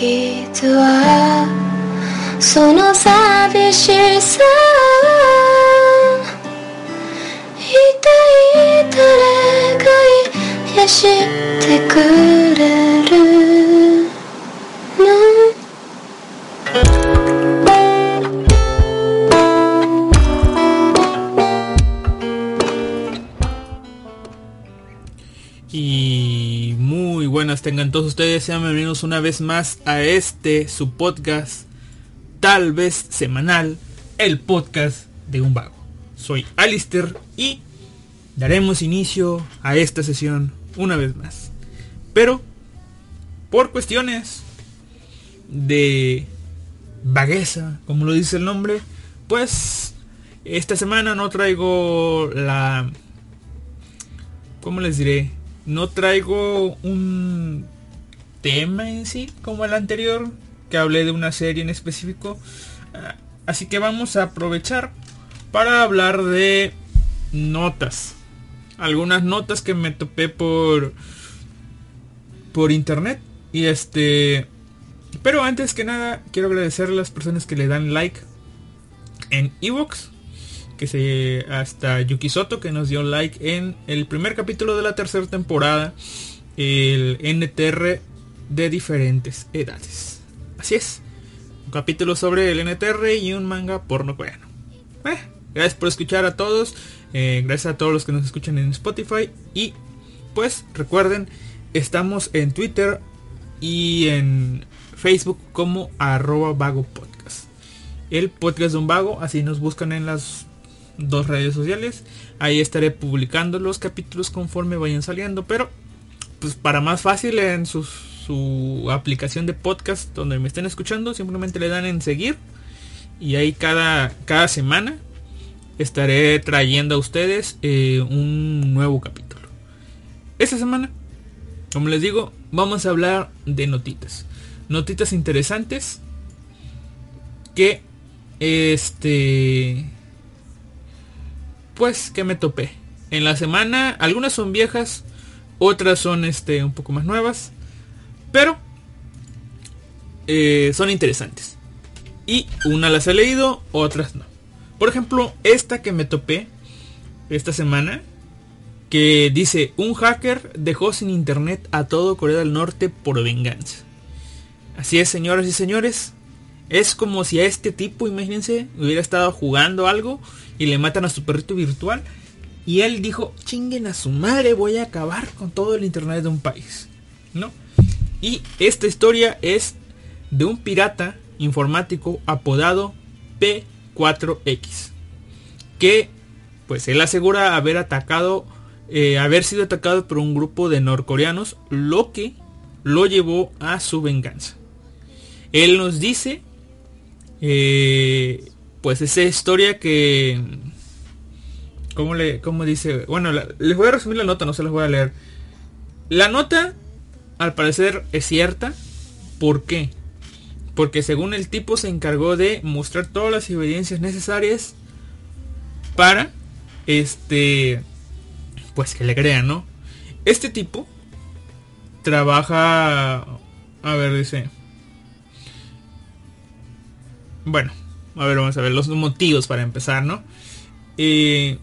時はその寂しさ一体誰が癒してく buenas tengan todos ustedes, sean bienvenidos una vez más a este, su podcast, tal vez semanal, el podcast de un vago. Soy Alister y daremos inicio a esta sesión una vez más. Pero, por cuestiones de vagueza, como lo dice el nombre, pues esta semana no traigo la... ¿Cómo les diré? No traigo un tema en sí como el anterior, que hablé de una serie en específico. Ah, Así que vamos a aprovechar para hablar de notas. Algunas notas que me topé por por internet y este pero antes que nada quiero agradecer a las personas que le dan like en Evox que se hasta Yuki Soto que nos dio like en el primer capítulo de la tercera temporada el NTR de diferentes edades. Así es un capítulo sobre el NTR y un manga porno coreano. Eh, gracias por escuchar a todos eh, gracias a todos los que nos escuchan en Spotify y pues recuerden estamos en Twitter y en Facebook como arroba vago podcast. El podcast de un vago así nos buscan en las dos redes sociales. Ahí estaré publicando los capítulos conforme vayan saliendo. Pero, pues para más fácil en su, su aplicación de podcast donde me estén escuchando, simplemente le dan en seguir. Y ahí cada, cada semana estaré trayendo a ustedes eh, un nuevo capítulo. Esta semana, como les digo, vamos a hablar de notitas. Notitas interesantes que este pues que me topé. En la semana, algunas son viejas, otras son este un poco más nuevas, pero eh, son interesantes. Y una las he leído, otras no. Por ejemplo, esta que me topé esta semana, que dice, un hacker dejó sin internet a todo Corea del Norte por venganza. Así es, señoras y señores. Es como si a este tipo, imagínense, hubiera estado jugando algo y le matan a su perrito virtual. Y él dijo, chinguen a su madre, voy a acabar con todo el internet de un país. ¿No? Y esta historia es de un pirata informático apodado P4X. Que pues él asegura haber atacado, eh, haber sido atacado por un grupo de norcoreanos, lo que lo llevó a su venganza. Él nos dice eh, pues esa historia que ¿cómo le cómo dice? Bueno, les voy a resumir la nota, no se las voy a leer. La nota al parecer es cierta. ¿Por qué? Porque según el tipo se encargó de mostrar todas las evidencias necesarias para este pues que le crean, ¿no? Este tipo trabaja a ver, dice bueno, a ver, vamos a ver los motivos para empezar, ¿no? Eh,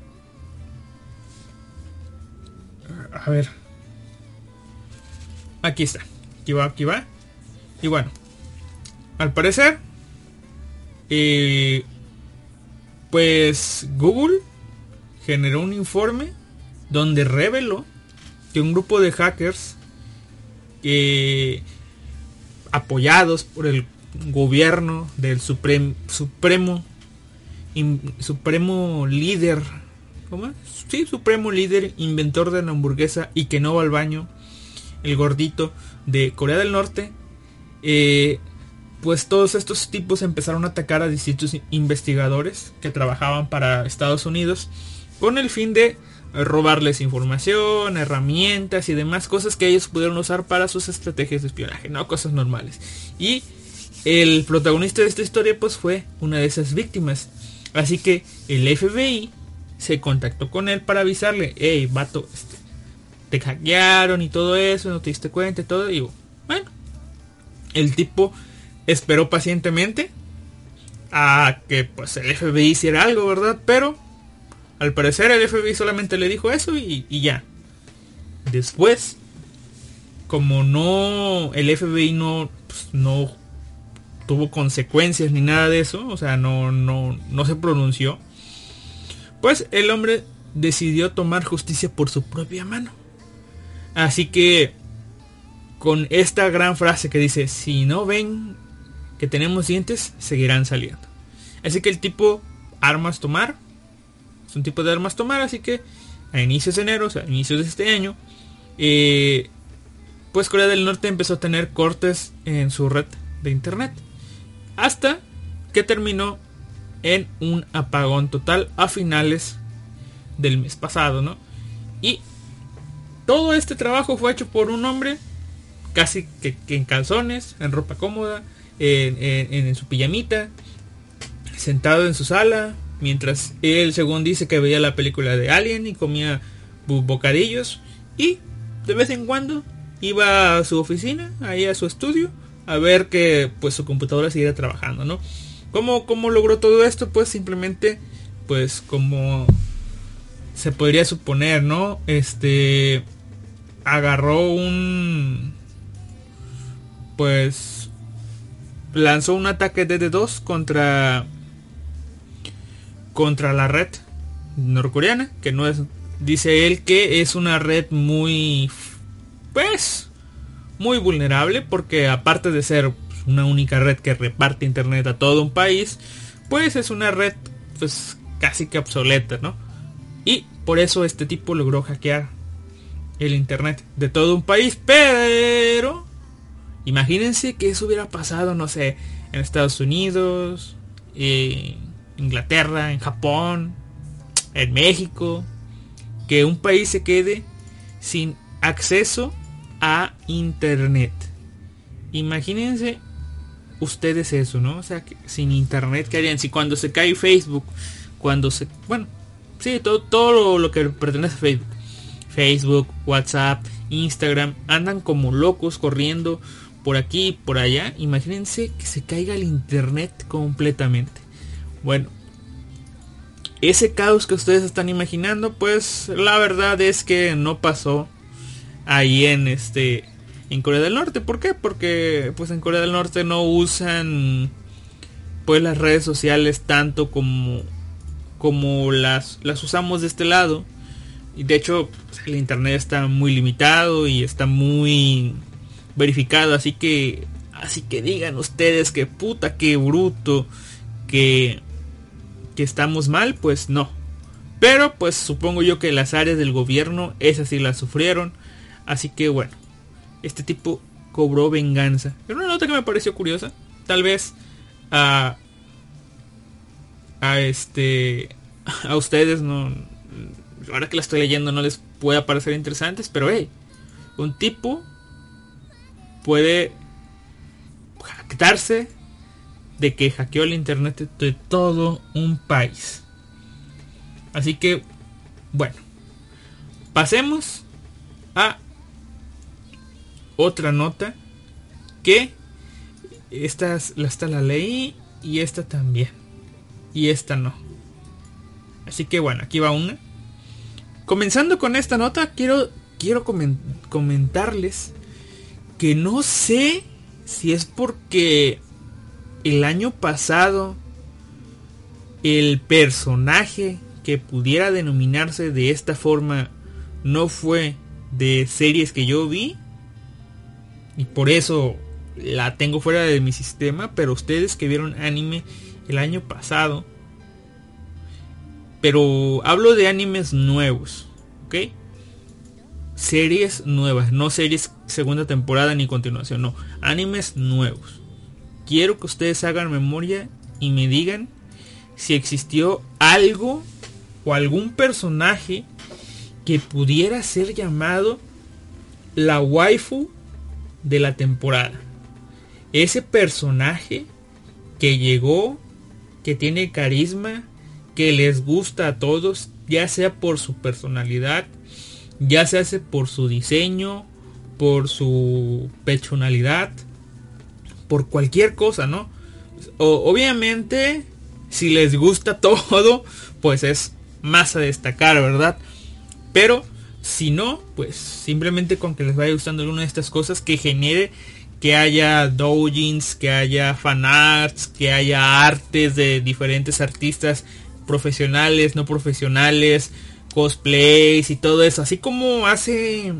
a ver. Aquí está. Aquí va, aquí va. Y bueno. Al parecer. eh, pues Google generó un informe donde reveló que un grupo de hackers que apoyados por el gobierno del suprem- supremo supremo líder ¿cómo es? sí supremo líder inventor de la hamburguesa y que no va al baño el gordito de Corea del Norte eh, pues todos estos tipos empezaron a atacar a distintos investigadores que trabajaban para Estados Unidos con el fin de robarles información, herramientas y demás cosas que ellos pudieron usar para sus estrategias de espionaje, no cosas normales. Y el protagonista de esta historia pues fue una de esas víctimas. Así que el FBI se contactó con él para avisarle, hey, vato, este, te hackearon y todo eso, no te diste cuenta y todo. Y bueno, El tipo esperó pacientemente a que pues el FBI hiciera algo, ¿verdad? Pero al parecer el FBI solamente le dijo eso y, ya. Después, como no, el FBI no, pues, no tuvo consecuencias ni nada de eso, o sea, no, no, no se pronunció, pues el hombre decidió tomar justicia por su propia mano. Así que con esta gran frase que dice, si no ven que tenemos dientes, seguirán saliendo. Así que el tipo armas tomar, es un tipo de armas tomar, así que a inicios de enero, o sea, a inicios de este año, eh, pues Corea del Norte empezó a tener cortes en su red de internet. Hasta que terminó en un apagón total a finales del mes pasado, ¿no? Y todo este trabajo fue hecho por un hombre casi que, en calzones, en ropa cómoda, en, su pijamita, sentado en su sala, mientras él, según dice, que veía la película de Alien y comía bocadillos y de vez en cuando iba a su oficina, ahí a su estudio, a ver que pues su computadora siguiera trabajando, ¿no? ¿Cómo, ¿Cómo logró todo esto? Pues simplemente, pues como se podría suponer, ¿no? Este agarró un pues lanzó un ataque de D2 contra contra la red norcoreana, que no es dice él que es una red muy pues muy vulnerable porque aparte de ser una única red que reparte internet a todo un país, pues es una red pues casi que obsoleta, ¿no? Y por eso este tipo logró hackear el internet de todo un país. Pero imagínense que eso hubiera pasado, no sé, en Estados Unidos, en Inglaterra, en Japón, en México. Que un país se quede sin acceso a internet. Imagínense ustedes eso, ¿no? O sea, que sin internet, ¿qué harían? Si cuando se cae Facebook, cuando se... Bueno, Sí, todo, todo lo, que pertenece a Facebook. Facebook, WhatsApp, Instagram, andan como locos corriendo por aquí por allá. Imagínense que se caiga el internet completamente. Bueno, ese caos que ustedes están imaginando, pues la verdad es que no pasó ahí en este en Corea del Norte. ¿Por qué? Porque pues en Corea del Norte no usan pues las redes sociales tanto como como las, las usamos de este lado. Y de hecho pues, el internet está muy limitado y está muy verificado. Así que, así que digan ustedes que puta, que bruto, que, que estamos mal, pues no. Pero pues supongo yo que las áreas del gobierno, esas sí las sufrieron. Así que bueno, este tipo cobró venganza. Pero una nota que me pareció curiosa. Tal vez a a este a ustedes no ahora que la estoy leyendo no les pueda parecer interesantes, pero hey, un tipo puede jactarse de que hackeó el internet de todo un país. Así que, bueno, pasemos a otra nota que esta, esta la leí y esta también y esta no. Así que bueno, aquí va una. Comenzando con esta nota, quiero, quiero comentarles que no sé si es porque el año pasado el personaje que pudiera denominarse de esta forma no fue de series que yo vi y por eso la tengo fuera de mi sistema, pero ustedes que vieron anime el año pasado. Pero hablo de animes nuevos, ¿ok? Series nuevas, no series segunda temporada ni continuación, no, animes nuevos. Quiero que ustedes hagan memoria y me digan si existió algo o algún personaje que pudiera ser llamado la waifu de la temporada. Ese personaje que llegó que tiene carisma, que les gusta a todos, ya sea por su personalidad, ya sea por su diseño, por su personalidad, por cualquier cosa, ¿no? obviamente, si les gusta todo, pues es más a destacar, ¿verdad? Pero si no, pues simplemente con que les vaya gustando alguna de estas cosas que genere que haya doujins, que haya fanarts, que haya artes de diferentes artistas profesionales, no profesionales, cosplays y todo eso. Así como hace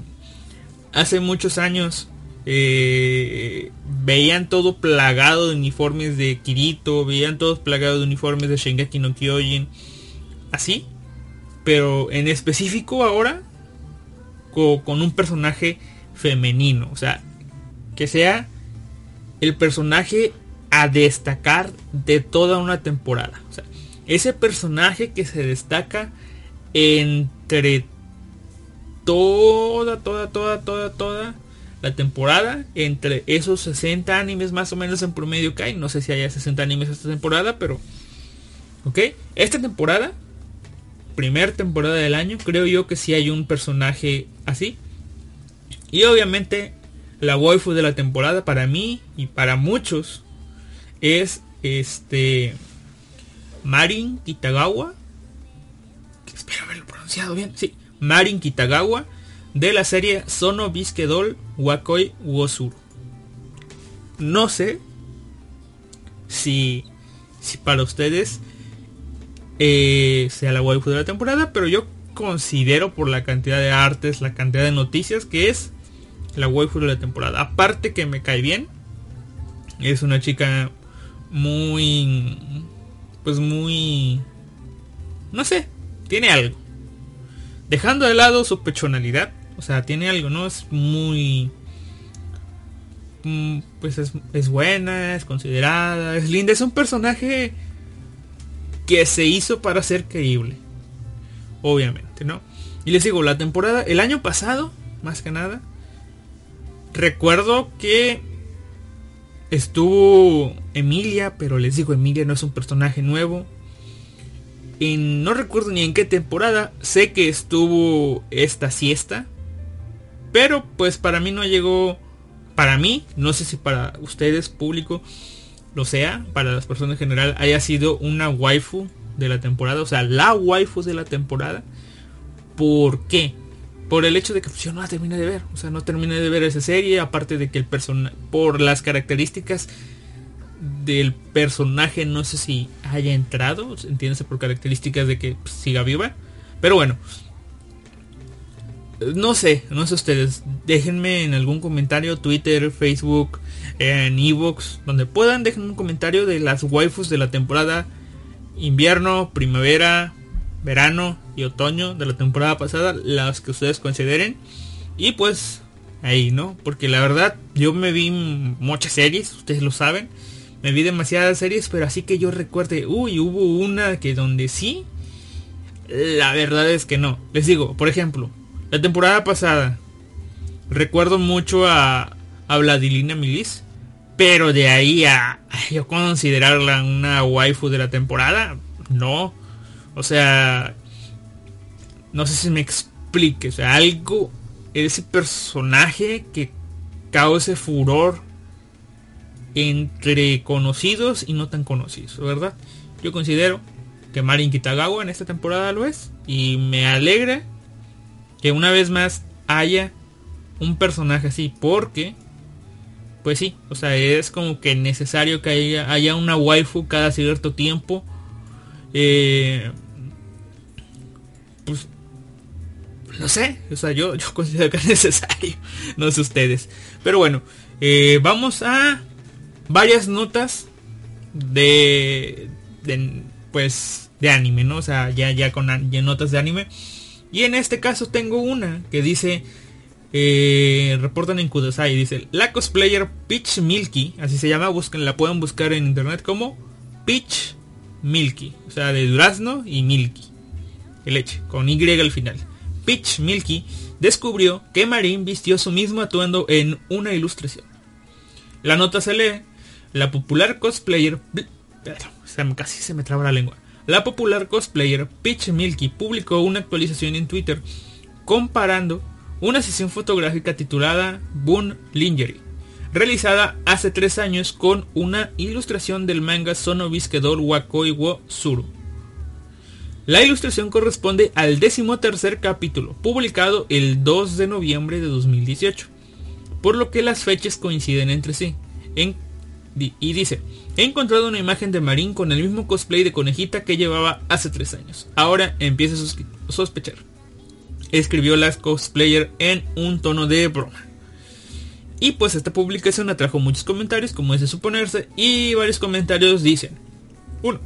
hace muchos años eh, veían todo plagado de uniformes de Kirito, veían todos plagados de uniformes de Shingeki no Kyojin, así, pero en específico ahora con un personaje femenino, o sea, que sea el personaje a destacar de toda una temporada, o sea, ese personaje que se destaca entre toda, toda, toda, toda, toda la temporada. Entre esos 60 animes más o menos en promedio que hay. No sé si haya 60 animes esta temporada, pero... Ok, esta temporada, primer temporada del año, creo yo que si hay un personaje así. Y obviamente la waifu de la temporada para mí y para muchos es este Marin Kitagawa. Espero haberlo pronunciado bien. Sí, Marin Kitagawa de la serie Sono Bisquedol Wakoi Wosuru. No sé si, si para ustedes eh, sea la waifu de la temporada, pero yo considero por la cantidad de artes, la cantidad de noticias que es la waifu de la temporada. Aparte que me cae bien, es una chica muy, pues muy, no sé, tiene algo Dejando de lado su pechonalidad, o sea, tiene algo, ¿no? Es muy... Mm, pues es, buena, es considerada, es linda, es un personaje que se hizo para ser creíble. Obviamente, ¿no? Y les digo, la temporada, el año pasado, más que nada, recuerdo que estuvo Emilia, pero les digo, Emilia no es un personaje nuevo no recuerdo ni en qué temporada, sé que estuvo esta siesta, pero pues para mí no llegó, para mí, no sé si para ustedes, público, lo sea, para las personas en general, haya sido una waifu de la temporada, o sea, la waifu de la temporada. ¿Por qué? Por el hecho de que pues, yo no la terminé de ver, o sea, no terminé de ver esa serie, aparte de que el personaje, por las características del personaje no sé si haya entrado, entiéndase por características de que siga viva. Pero bueno, no sé, no sé ustedes. Déjenme en algún comentario, Twitter, Facebook, en Evox, donde puedan, dejen un comentario de las waifus de la temporada invierno, primavera, verano y otoño de la temporada pasada, las que ustedes consideren. Y pues ahí, ¿no? Porque la verdad, yo me vi muchas series, ustedes lo saben me vi demasiadas series, pero así que yo recuerde, uy, hubo una que donde sí, la verdad es que no. Les digo, por ejemplo, la temporada pasada, recuerdo mucho a, a Vladilina Milis, pero de ahí a, yo considerarla una waifu de la temporada, no. O sea, no sé si me explique, o sea, algo, ese personaje que cause furor entre conocidos y no tan conocidos, ¿verdad? Yo considero que Marin Kitagawa en esta temporada lo es y me alegra que una vez más haya un personaje así porque pues sí, o sea, es como que necesario que haya, una waifu cada cierto tiempo. Eh, pues no sé, o sea, yo, yo considero que es necesario, no sé ustedes. Pero bueno, eh, vamos a varias notas de, pues de anime, ¿no? O sea, ya ya con notas de anime. Y en este caso tengo una que dice eh, reportan en Kudasai dice la cosplayer Peach Milky, así se llama, busquen, la pueden buscar en internet como Peach Milky, o sea, de durazno y Milky, el leche, con Y al final. Peach Milky descubrió que Marin vistió su mismo atuendo en una ilustración. La nota se lee la popular cosplayer... Casi se me traba la lengua. La popular cosplayer Peach Milky publicó una actualización en Twitter comparando una sesión fotográfica titulada Boon Lingerie realizada hace tres años con una ilustración del manga Wakoi wo Suru. La ilustración corresponde al décimo tercer capítulo, publicado el 2 de noviembre de 2018, por lo que las fechas coinciden entre sí. y dice, he encontrado una imagen de Marín con el mismo cosplay de conejita que llevaba hace tres años. Ahora empieza a sospechar. Escribió la cosplayer en un tono de broma. Y pues esta publicación atrajo muchos comentarios, como es de suponerse, y varios comentarios dicen, 1.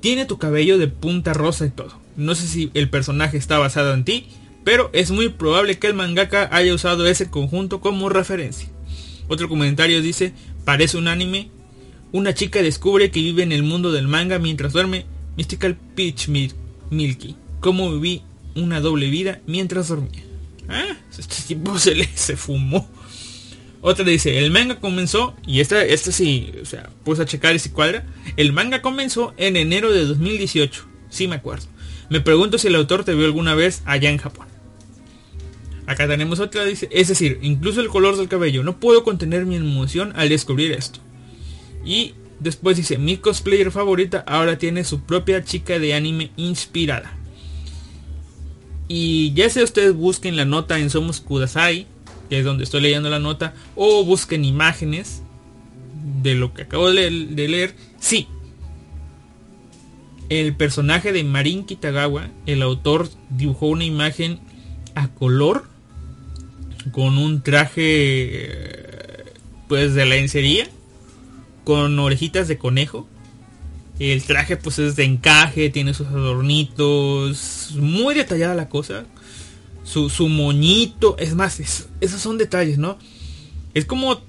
Tiene tu cabello de punta rosa y todo. No sé si el personaje está basado en ti, pero es muy probable que el mangaka haya usado ese conjunto como referencia. Otro comentario dice, parece un anime. Una chica descubre que vive en el mundo del manga mientras duerme. Mystical Peach Milky. Cómo viví una doble vida mientras dormía. Ah, este tipo se le se fumó. Otra dice, el manga comenzó, y esta, esta sí, o sea, puse a checar si cuadra. El manga comenzó en enero de 2018. Sí me acuerdo. Me pregunto si el autor te vio alguna vez allá en Japón. Acá tenemos otra, dice, es decir, incluso el color del cabello. No puedo contener mi emoción al descubrir esto. Y después dice, mi cosplayer favorita ahora tiene su propia chica de anime inspirada. Y ya sea ustedes busquen la nota en Somos Kudasai, que es donde estoy leyendo la nota, o busquen imágenes de lo que acabo de leer, sí. El personaje de Marin Kitagawa, el autor dibujó una imagen a color con un traje pues de lencería con orejitas de conejo. El traje pues es de encaje, tiene sus adornitos, muy detallada la cosa su, moñito. Es más, esos son detalles, ¿no? Es como,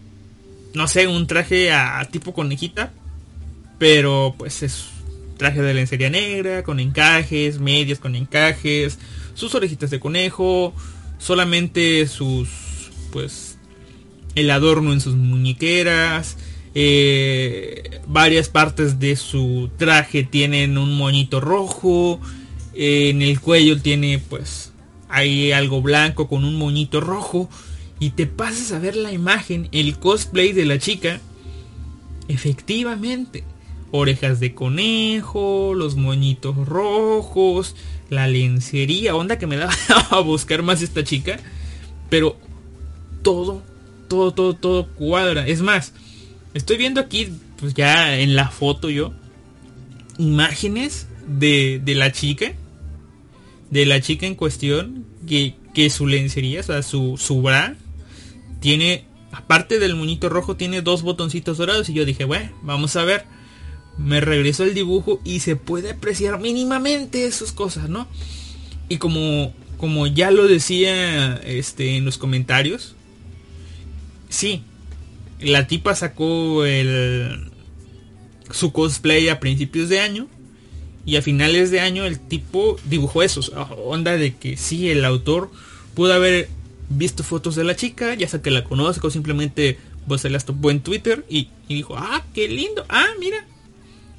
no sé, un traje a, tipo conejita. Pero pues es traje de lencería negra, con encajes, medias con encajes, sus orejitas de conejo, solamente sus, pues, el adorno en sus muñequeras. Eh, varias partes de su traje tienen un moñito rojo. en el cuello tiene pues hay algo blanco con un moñito rojo y te pasas a ver la imagen, el cosplay de la chica, efectivamente, orejas de conejo, los moñitos rojos, la lencería, onda que me da a buscar más esta chica, pero todo, todo, todo, todo cuadra. Es más, estoy viendo aquí, pues ya en la foto yo, imágenes de, de la chica de la chica en cuestión que, que su lencería, o sea, su, su bra, tiene, aparte del muñito rojo, tiene dos botoncitos dorados. Y yo dije, bueno, vamos a ver. Me regreso el dibujo y se puede apreciar mínimamente esas cosas, ¿no? Y como, como ya lo decía este, en los comentarios, sí, la tipa sacó el, su cosplay a principios de año y a finales de año el tipo dibujó eso. Onda de que sí, el autor pudo haber visto fotos de la chica, ya sea que la conozco, simplemente pues se las topó en Twitter y, dijo, ah, qué lindo, ah, mira,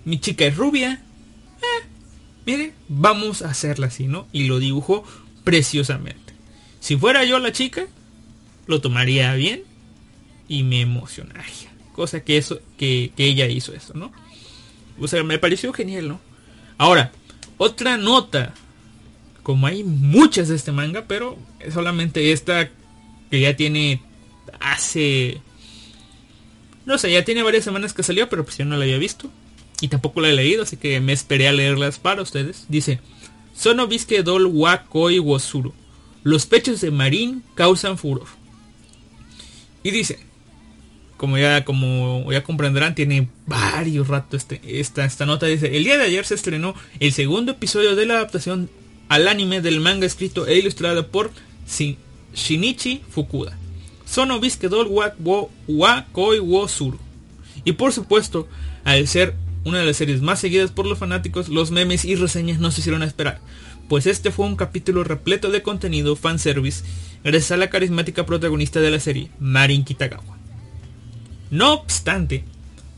mi chica es rubia, eh, mire, vamos a hacerla así, ¿no? Y lo dibujó preciosamente. Si fuera yo la chica, lo tomaría bien y me emocionaría. Cosa que eso, que, que ella hizo eso, ¿no? O sea, me pareció genial, ¿no? Ahora, otra nota. Como hay muchas de este manga, pero solamente esta que ya tiene hace... No sé, ya tiene varias semanas que salió, pero pues yo no la había visto. Y tampoco la he leído, así que me esperé a leerlas para ustedes. Dice, Sono Bisque Dol wa Koi Wosuru. Los pechos de Marín causan furor. Y dice, como ya, como ya comprenderán, tiene varios ratos este, esta, esta nota. Dice, el día de ayer se estrenó el segundo episodio de la adaptación al anime del manga escrito e ilustrado por Shinichi Fukuda. Sono Biskedol wa, wa Koi wo Suru. Y por supuesto, al ser una de las series más seguidas por los fanáticos, los memes y reseñas no se hicieron esperar. Pues este fue un capítulo repleto de contenido fanservice gracias a la carismática protagonista de la serie, Marin Kitagawa. No obstante,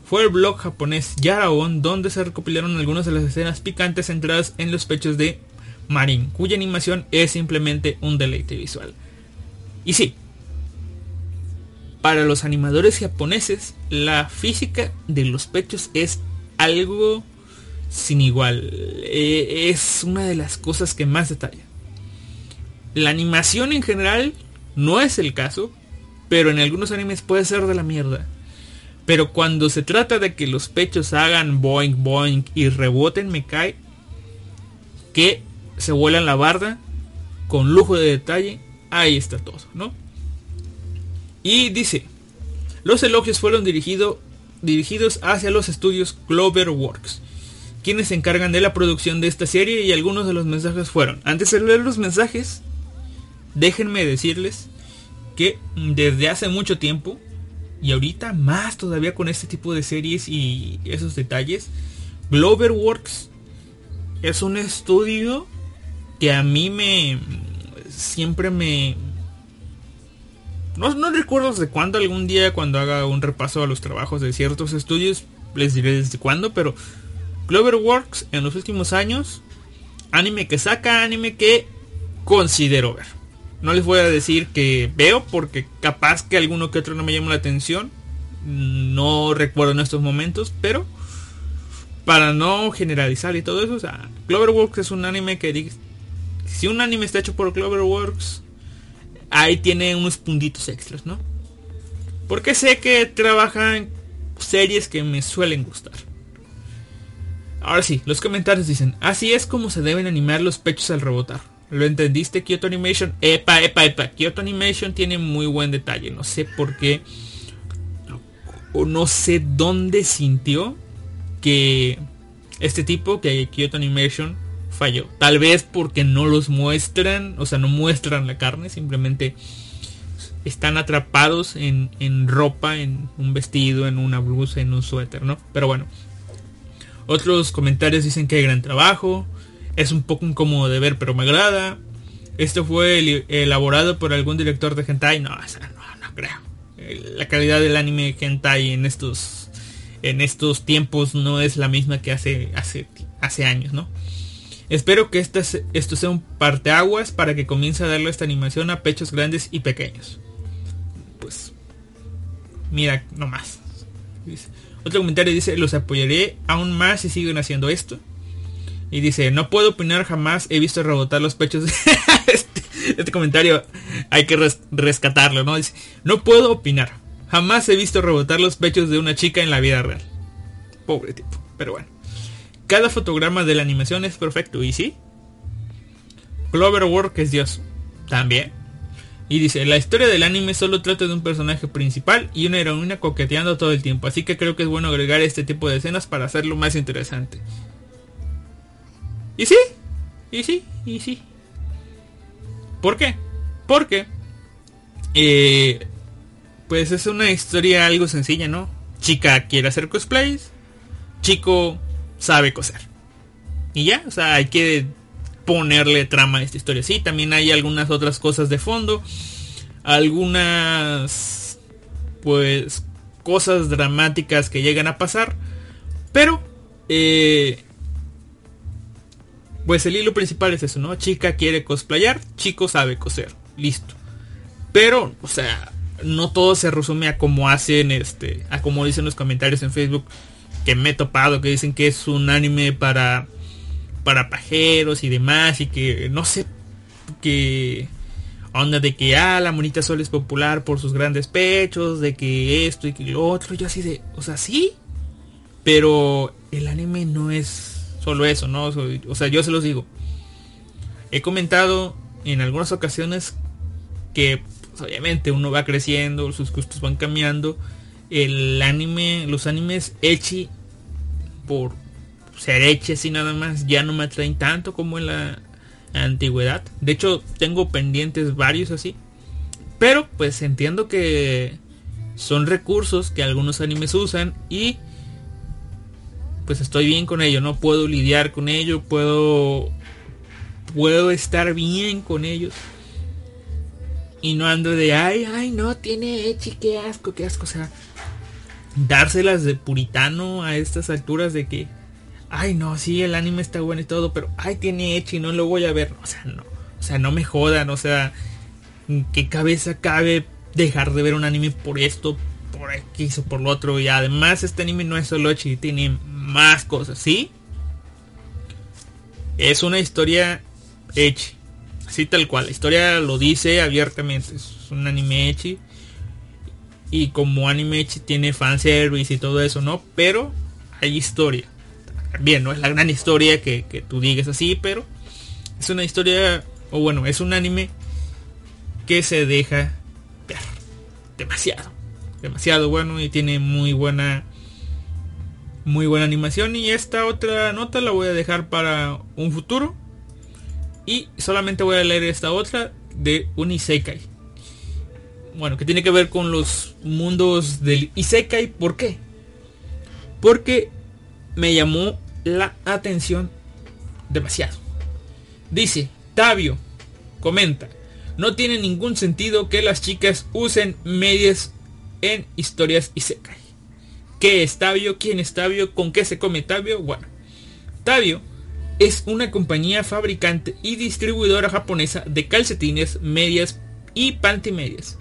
fue el blog japonés Yaraon donde se recopilaron algunas de las escenas picantes centradas en los pechos de Marin, cuya animación es simplemente un deleite visual. Y sí, para los animadores japoneses, la física de los pechos es algo sin igual. Eh, es una de las cosas que más detalla. La animación en general no es el caso, pero en algunos animes puede ser de la mierda. Pero cuando se trata de que los pechos hagan boing boing y reboten, me cae que se vuelan la barda con lujo de detalle. Ahí está todo, ¿no? Y dice, los elogios fueron dirigidos hacia los estudios Cloverworks, quienes se encargan de la producción de esta serie y algunos de los mensajes fueron, antes de leer los mensajes, déjenme decirles que desde hace mucho tiempo, y ahorita más todavía con este tipo de series y esos detalles, Gloverworks es un estudio que a mí me siempre me no, no recuerdo desde cuándo algún día cuando haga un repaso a los trabajos de ciertos estudios les diré desde cuándo pero Cloverworks en los últimos años anime que saca anime que considero ver no les voy a decir que veo porque capaz que alguno que otro no me llama la atención. No recuerdo en estos momentos, pero para no generalizar y todo eso, o sea, Cloverworks es un anime que si un anime está hecho por Cloverworks, ahí tiene unos puntitos extras, ¿no? Porque sé que trabajan series que me suelen gustar. Ahora sí, los comentarios dicen, así es como se deben animar los pechos al rebotar. ¿Lo entendiste Kyoto Animation? Epa, epa, epa. Kyoto Animation tiene muy buen detalle. No sé por qué. O no sé dónde sintió que este tipo, que Kyoto Animation, falló. Tal vez porque no los muestran. O sea, no muestran la carne. Simplemente están atrapados en, en ropa, en un vestido, en una blusa, en un suéter, ¿no? Pero bueno. Otros comentarios dicen que hay gran trabajo es un poco incómodo de ver, pero me agrada. Esto fue elaborado por algún director de hentai. No, no, no creo. La calidad del anime hentai en estos en estos tiempos no es la misma que hace hace hace años, ¿no? Espero que este, esto sea un parteaguas para que comience a darle esta animación a pechos grandes y pequeños. Pues mira nomás. Otro comentario dice, los apoyaré aún más si siguen haciendo esto. Y dice, no puedo opinar jamás, he visto rebotar los pechos. este, este, comentario hay que rescatarlo, ¿no? Dice, no puedo opinar. Jamás he visto rebotar los pechos de una chica en la vida real. Pobre tipo, pero bueno. Cada fotograma de la animación es perfecto, ¿y sí? Cloverwork es Dios. También. Y dice, la historia del anime solo trata de un personaje principal y una heroína coqueteando todo el tiempo, así que creo que es bueno agregar este tipo de escenas para hacerlo más interesante. Y sí, y sí, y sí. ¿Por qué? Porque, eh, pues es una historia algo sencilla, ¿no? Chica quiere hacer cosplays, chico sabe coser. Y ya, o sea, hay que ponerle trama a esta historia. Sí, también hay algunas otras cosas de fondo. Algunas, pues, cosas dramáticas que llegan a pasar. Pero, eh, pues el hilo principal es eso, ¿no? Chica quiere cosplayar, chico sabe coser. Listo. Pero, o sea, no todo se resume a como hacen, este, a como dicen los comentarios en Facebook que me he topado, que dicen que es un anime para, para pajeros y demás, y que no sé, que onda de que, ah, la monita sol es popular por sus grandes pechos, de que esto y que lo otro, yo así de, o sea, sí, pero el anime no es solo eso, ¿no? O sea, yo se los digo. He comentado en algunas ocasiones que pues, obviamente uno va creciendo, sus gustos van cambiando. El anime, los animes echi por ser echi así nada más ya no me atraen tanto como en la antigüedad. De hecho, tengo pendientes varios así. Pero pues entiendo que son recursos que algunos animes usan y pues estoy bien con ello, no puedo lidiar con ello, puedo puedo estar bien con ellos. Y no ando de, ay, ay, no, tiene Echi, qué asco, qué asco. O sea, dárselas de puritano a estas alturas de que, ay, no, sí, el anime está bueno y todo, pero, ay, tiene Echi, no lo voy a ver. O sea, no, o sea, no me jodan, o sea, ¿en qué cabeza cabe dejar de ver un anime por esto, por X o por lo otro. Y además este anime no es solo Echi, tiene más cosas, ¿sí? Es una historia Echi. Así tal cual. La historia lo dice abiertamente. Es un anime Echi. Y como anime Echi tiene fanservice y todo eso, ¿no? Pero hay historia. Bien, no es la gran historia que, que tú digas así, pero es una historia, o bueno, es un anime que se deja ver demasiado demasiado bueno y tiene muy buena muy buena animación y esta otra nota la voy a dejar para un futuro y solamente voy a leer esta otra de un isekai bueno que tiene que ver con los mundos del isekai ¿por qué? porque me llamó la atención demasiado dice Tabio comenta no tiene ningún sentido que las chicas usen medias en historias Isekai. ¿Qué es Tabio? ¿Quién es Tabio? ¿Con qué se come Tabio? Bueno, Tabio es una compañía fabricante y distribuidora japonesa de calcetines, medias y pantimedias,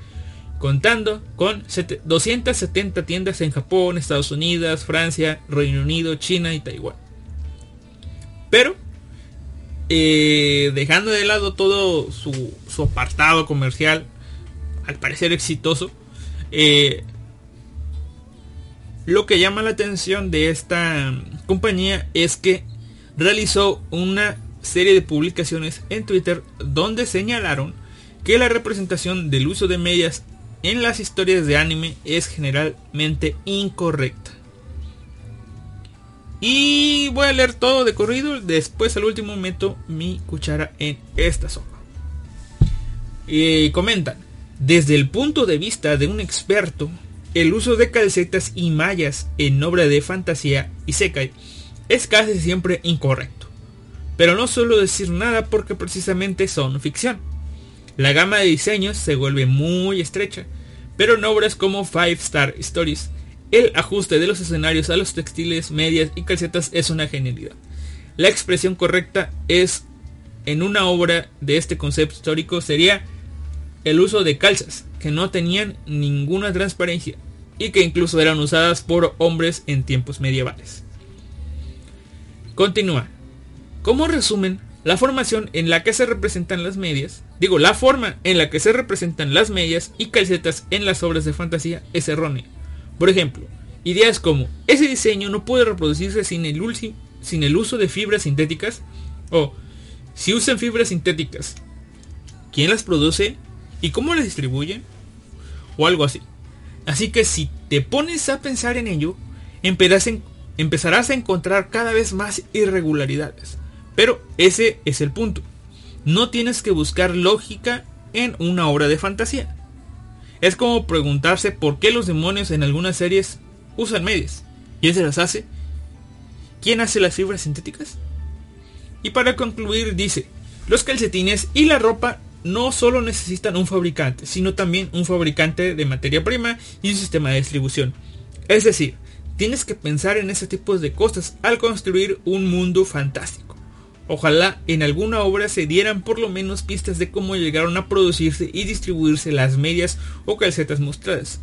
contando con 270 tiendas en Japón, Estados Unidos, Francia, Reino Unido, China y Taiwán. Pero, eh, dejando de lado todo su, apartado comercial, al parecer exitoso, eh, lo que llama la atención de esta compañía es que realizó una serie de publicaciones en Twitter donde señalaron que la representación del uso de medias en las historias de anime es generalmente incorrecta. Y voy a leer todo de corrido, después al último meto mi cuchara en esta sopa. Y comentan, desde el punto de vista de un experto, el uso de calcetas y mallas en obra de fantasía y sekai es casi siempre incorrecto. Pero no suelo decir nada porque precisamente son ficción. La gama de diseños se vuelve muy estrecha, pero en obras como Five Star Stories, el ajuste de los escenarios a los textiles, medias y calcetas es una genialidad. La expresión correcta es en una obra de este concepto histórico sería el uso de calzas que no tenían ninguna transparencia y que incluso eran usadas por hombres en tiempos medievales. Continúa. Como resumen, la formación en la que se representan las medias, digo, la forma en la que se representan las medias y calcetas en las obras de fantasía es errónea. Por ejemplo, ideas como, ese diseño no puede reproducirse sin el, sin el uso de fibras sintéticas, o, si usan fibras sintéticas, ¿quién las produce? ¿Y cómo las distribuyen? O algo así. Así que si te pones a pensar en ello, empezarás a encontrar cada vez más irregularidades. Pero ese es el punto. No tienes que buscar lógica en una obra de fantasía. Es como preguntarse por qué los demonios en algunas series usan medias. ¿Quién se las hace? ¿Quién hace las fibras sintéticas? Y para concluir dice, los calcetines y la ropa no solo necesitan un fabricante, sino también un fabricante de materia prima y un sistema de distribución. Es decir, tienes que pensar en ese tipo de cosas al construir un mundo fantástico. Ojalá en alguna obra se dieran por lo menos pistas de cómo llegaron a producirse y distribuirse las medias o calcetas mostradas.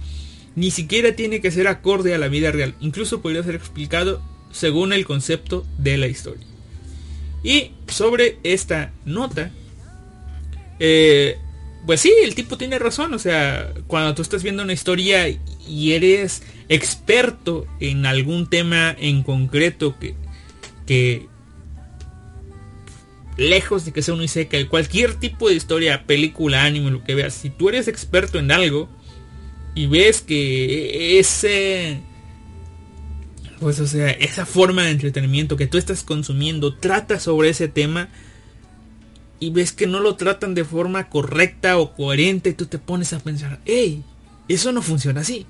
Ni siquiera tiene que ser acorde a la vida real, incluso podría ser explicado según el concepto de la historia. Y sobre esta nota, eh, pues sí, el tipo tiene razón. O sea, cuando tú estás viendo una historia y eres experto en algún tema en concreto que, que lejos de que sea un isekai, cualquier tipo de historia, película, anime, lo que veas, si tú eres experto en algo y ves que ese pues o sea, esa forma de entretenimiento que tú estás consumiendo trata sobre ese tema, y ves que no lo tratan de forma correcta o coherente, y tú te pones a pensar, hey, eso no funciona así.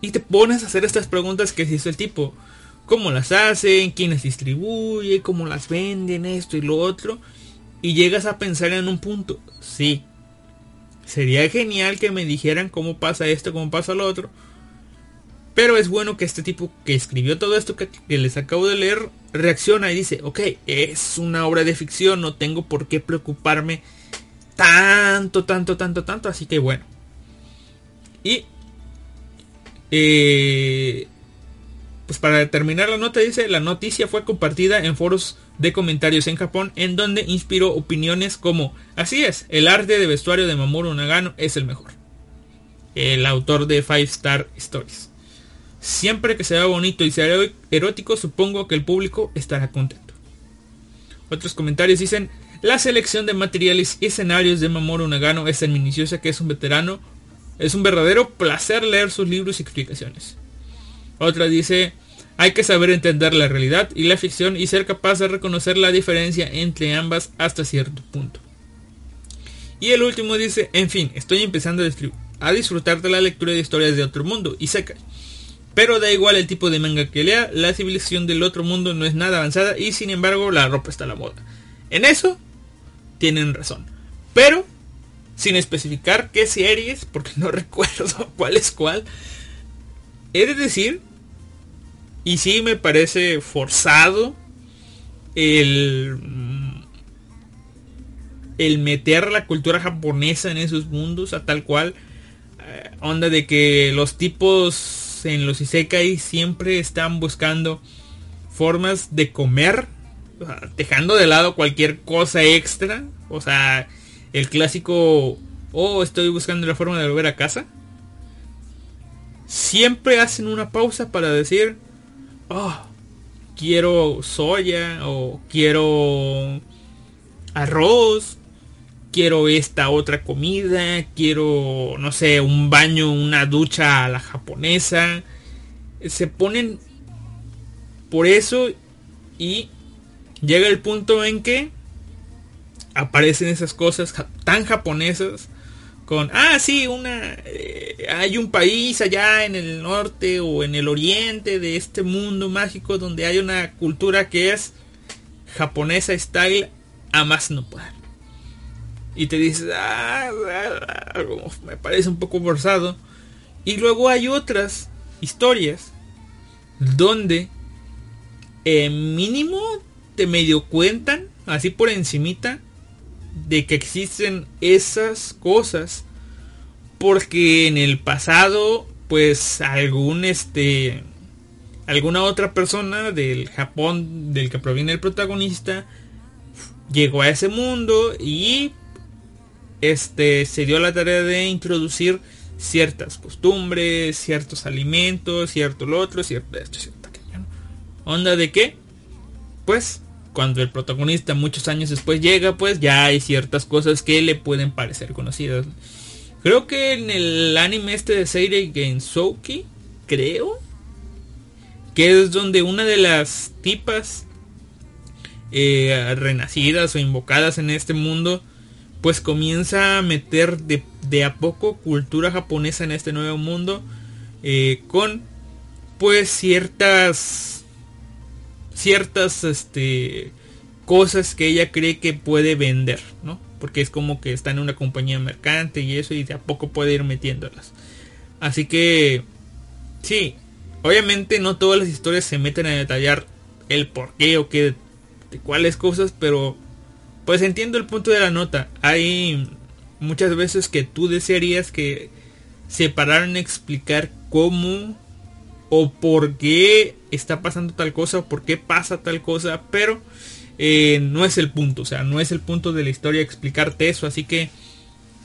Y te pones a hacer estas preguntas que se hizo el tipo. ¿Cómo las hacen? ¿Quién las distribuye? ¿Cómo las venden? Esto y lo otro. Y llegas a pensar en un punto. Sí. Sería genial que me dijeran cómo pasa esto, cómo pasa lo otro. Pero es bueno que este tipo que escribió todo esto que, les acabo de leer reacciona y dice, ok, es una obra de ficción, no tengo por qué preocuparme tanto, tanto, tanto, tanto. Así que bueno, Y eh, pues para terminar la nota dice, la noticia fue compartida en foros de comentarios en Japón en donde inspiró opiniones como, así es, el arte de vestuario de Mamoru Nagano es el mejor. El autor de Five Star Stories. Siempre que sea bonito y sea erótico, supongo que el público estará contento. Otros comentarios dicen, la selección de materiales y escenarios de Mamoru Nagano es tan minuciosa que es un veterano. Es un verdadero placer leer sus libros y explicaciones. Otra dice, hay que saber entender la realidad y la ficción y ser capaz de reconocer la diferencia entre ambas hasta cierto punto. Y el último dice, en fin, estoy empezando a, disfrutar de la lectura de historias de otro mundo y seca. Pero da igual el tipo de manga que lea, la civilización del otro mundo no es nada avanzada y sin embargo la ropa está a la moda. En eso tienen razón. Pero sin especificar qué series, porque no recuerdo cuál es cuál. He de decir y sí me parece forzado el, el meter la cultura japonesa en esos mundos a tal cual. Eh, onda de que los tipos en los isekai siempre están buscando formas de comer, dejando de lado cualquier cosa extra. O sea, el clásico, oh, estoy buscando la forma de volver a casa. Siempre hacen una pausa para decir, oh, quiero soya o quiero arroz, quiero esta otra comida, quiero, no sé, un baño, una ducha a la japonesa. Se ponen por eso y llega el punto en que aparecen esas cosas tan japonesas con, ah, sí, una, eh, hay un país allá en el norte o en el oriente de este mundo mágico donde hay una cultura que es japonesa style a más no poder. Y te dices, ah, ah, ah me parece un poco forzado. Y luego hay otras historias donde mínimo te medio cuentan, así por encimita, de que existen esas cosas porque en el pasado pues algún este alguna otra persona del Japón del que proviene el protagonista llegó a ese mundo y este se dio la tarea de introducir ciertas costumbres, ciertos alimentos, cierto lo otro, cierto esto, cierto. ¿Onda de qué? Pues cuando el protagonista muchos años después llega, pues ya hay ciertas cosas que le pueden parecer conocidas. Creo que en el anime este de Seirei Gensouki, creo, que es donde una de las tipas eh, renacidas o invocadas en este mundo, pues comienza a meter de, a poco cultura japonesa en este nuevo mundo, eh, con pues ciertas ciertas este, cosas que ella cree que puede vender, ¿no? Porque es como que está en una compañía mercante y eso y de a poco puede ir metiéndolas. Así que, sí, obviamente no todas las historias se meten a detallar el por qué o qué, de cuáles cosas, pero pues entiendo el punto de la nota. Hay muchas veces que tú desearías que se pararan a explicar cómo o por qué está pasando tal cosa o por qué pasa tal cosa, pero eh, no es el punto, o sea, no es el punto de la historia explicarte eso, así que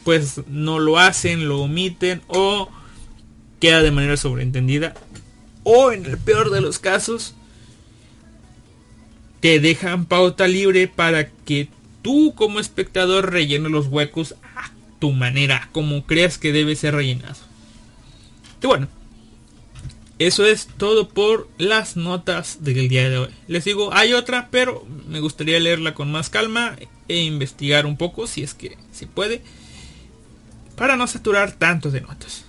pues no lo hacen, lo omiten o queda de manera sobreentendida. O en el peor de los casos te dejan pauta libre para que tú como espectador rellenes los huecos a tu manera, como creas que debe ser rellenado. Y bueno, eso es todo por las notas del día de hoy. Les digo, hay otra, pero me gustaría leerla con más calma e investigar un poco, si es que se puede, para no saturar tanto de notas.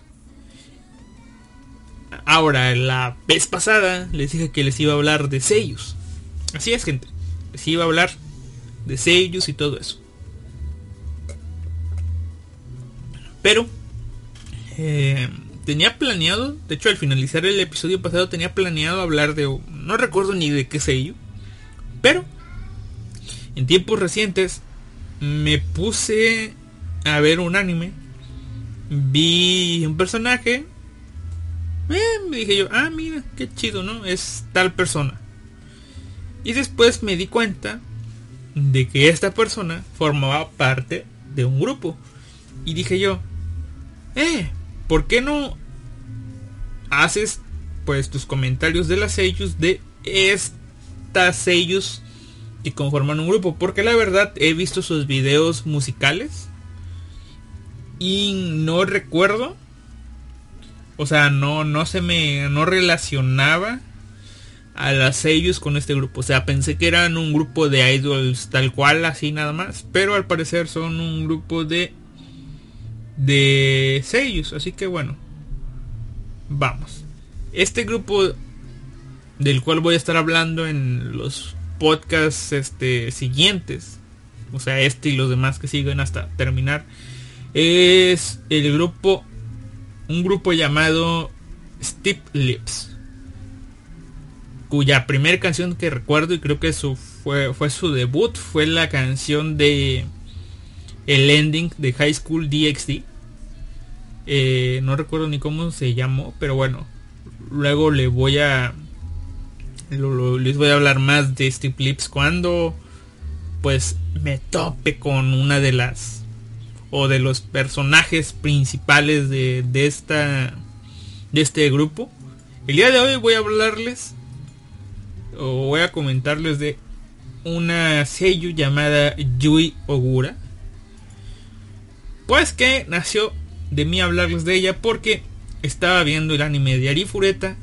Ahora, la vez pasada les dije que les iba a hablar de sellos. Así es, gente. Les iba a hablar de sellos y todo eso. Pero... Eh, tenía planeado, de hecho al finalizar el episodio pasado tenía planeado hablar de, no recuerdo ni de qué sello, pero en tiempos recientes me puse a ver un anime vi un personaje. Eh, me dije yo, ah, mira, qué chido, ¿no? Es tal persona. Y después me di cuenta de que esta persona formaba parte de un grupo. Y dije yo, eh, ¿por qué no haces pues tus comentarios de las sellos de estas sellos que conforman un grupo? Porque la verdad he visto sus videos musicales y no recuerdo o sea no no se me no relacionaba a las sellos con este grupo. O sea pensé que eran un grupo de idols tal cual así nada más pero al parecer son un grupo de de sellos así que bueno vamos. Este grupo del cual voy a estar hablando en los podcasts este siguientes o sea este y los demás que siguen hasta terminar es el grupo, un grupo llamado Steve Lips, cuya primera canción que recuerdo y creo que su, fue, fue su debut fue la canción de el ending de High School DxD. Eh, no recuerdo ni cómo se llamó, pero bueno, luego le voy a les voy a hablar más de Steve Lips cuando pues me tope con una de las o de los personajes principales de, de, esta de este grupo. El día de hoy voy a hablarles o voy a comentarles de una sello llamada Yui Ogura. Pues que nació de mí hablarles de ella porque estaba viendo el anime de Arifureta.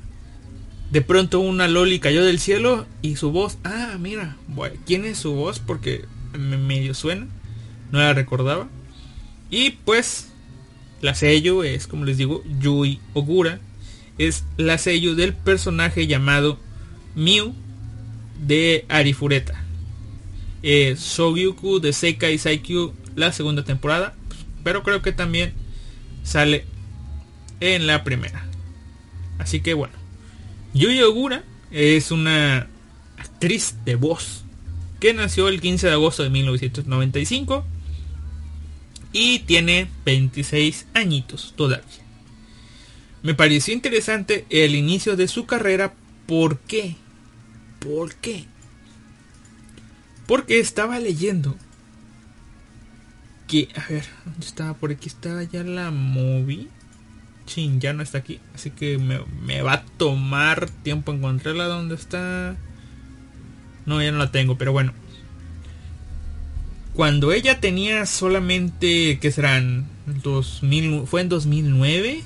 De pronto una Loli cayó del cielo y su voz, ah, mira, ¿quién es su voz? Porque me medio suena, no la recordaba. Y pues la sello es, como les digo, Yui Ogura. Es la sello del personaje llamado Miu de Arifureta. Eh, de Sekai Saikyu la segunda temporada. Pero creo que también sale en la primera. Así que bueno. Yui Ogura es una actriz de voz que nació el 15 de agosto de 1995 y tiene 26 añitos todavía. Me pareció interesante el inicio de su carrera. ¿Por qué? ¿Por qué? Porque estaba leyendo que, a ver, ¿dónde estaba? Por aquí estaba ya la movie. Chin, ya no está aquí. Así que me, me va a tomar tiempo encontrarla. ¿Dónde está? No, ya no la tengo, pero bueno cuando ella tenía solamente, ¿qué serán? 2000, fue en 2009.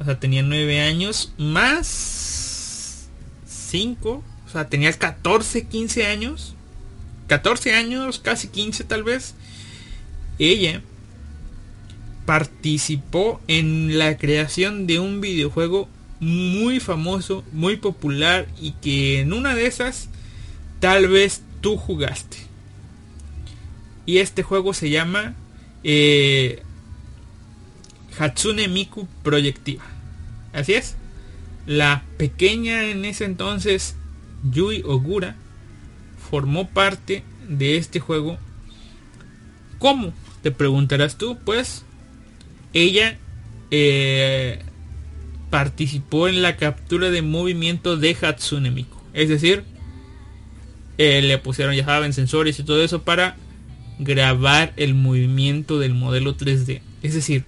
O sea, tenía 9 años más 5. O sea, tenía 14, 15 años. 14 años, casi 15 tal vez. Ella participó en la creación de un videojuego muy famoso, muy popular y que en una de esas tal vez tú jugaste. Y este juego se llama eh, Hatsune Miku Proyectiva. Así es. La pequeña en ese entonces Yui Ogura formó parte de este juego. ¿Cómo? Te preguntarás tú. Pues ella eh, participó en la captura de movimiento de Hatsune Miku. Es decir, eh, le pusieron, ya saben, sensores y todo eso para grabar el movimiento del modelo 3D. Es decir,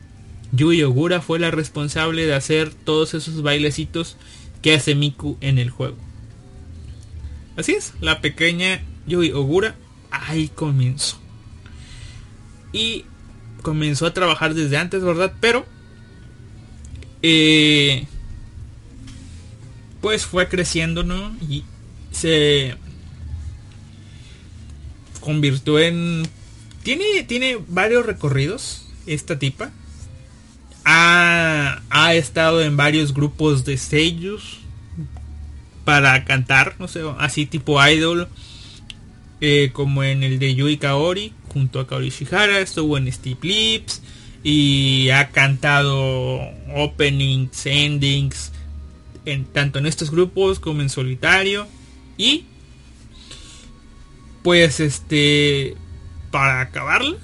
Yui Ogura fue la responsable de hacer todos esos bailecitos que hace Miku en el juego. Así es, la pequeña Yui Ogura ahí comenzó. Y comenzó a trabajar desde antes, ¿verdad? Pero eh, pues fue creciendo, ¿no? Y se convirtió en... Tiene, tiene varios recorridos esta tipa. Ha, ha estado en varios grupos de sellos para cantar, no sé, así tipo idol. Eh, como en el de Yui Kaori, junto a Kaori Shihara, estuvo en Steve Lips y ha cantado openings, endings, en, tanto en estos grupos como en solitario. Y pues este para acabarlo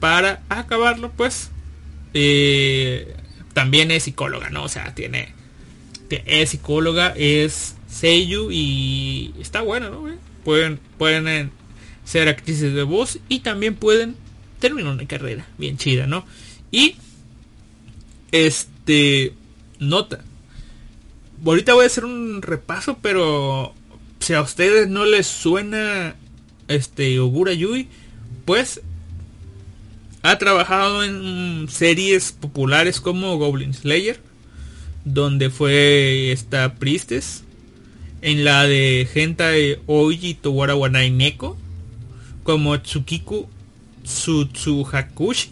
para acabarlo pues eh, también es psicóloga, ¿no? O sea, tiene, es psicóloga, es Seiyu y está bueno, ¿no? Pueden, pueden eh, ser actrices de voz y también pueden terminar una carrera bien chida, ¿no? Y este nota. Ahorita voy a hacer un repaso, pero si a ustedes no les suena este Ogura Yui, pues ha trabajado en series populares como Goblin Slayer, donde fue esta Priestess, en la de Hentai Oji Towara Wanai Neko, como Tsukiku Tsutsuhakushi.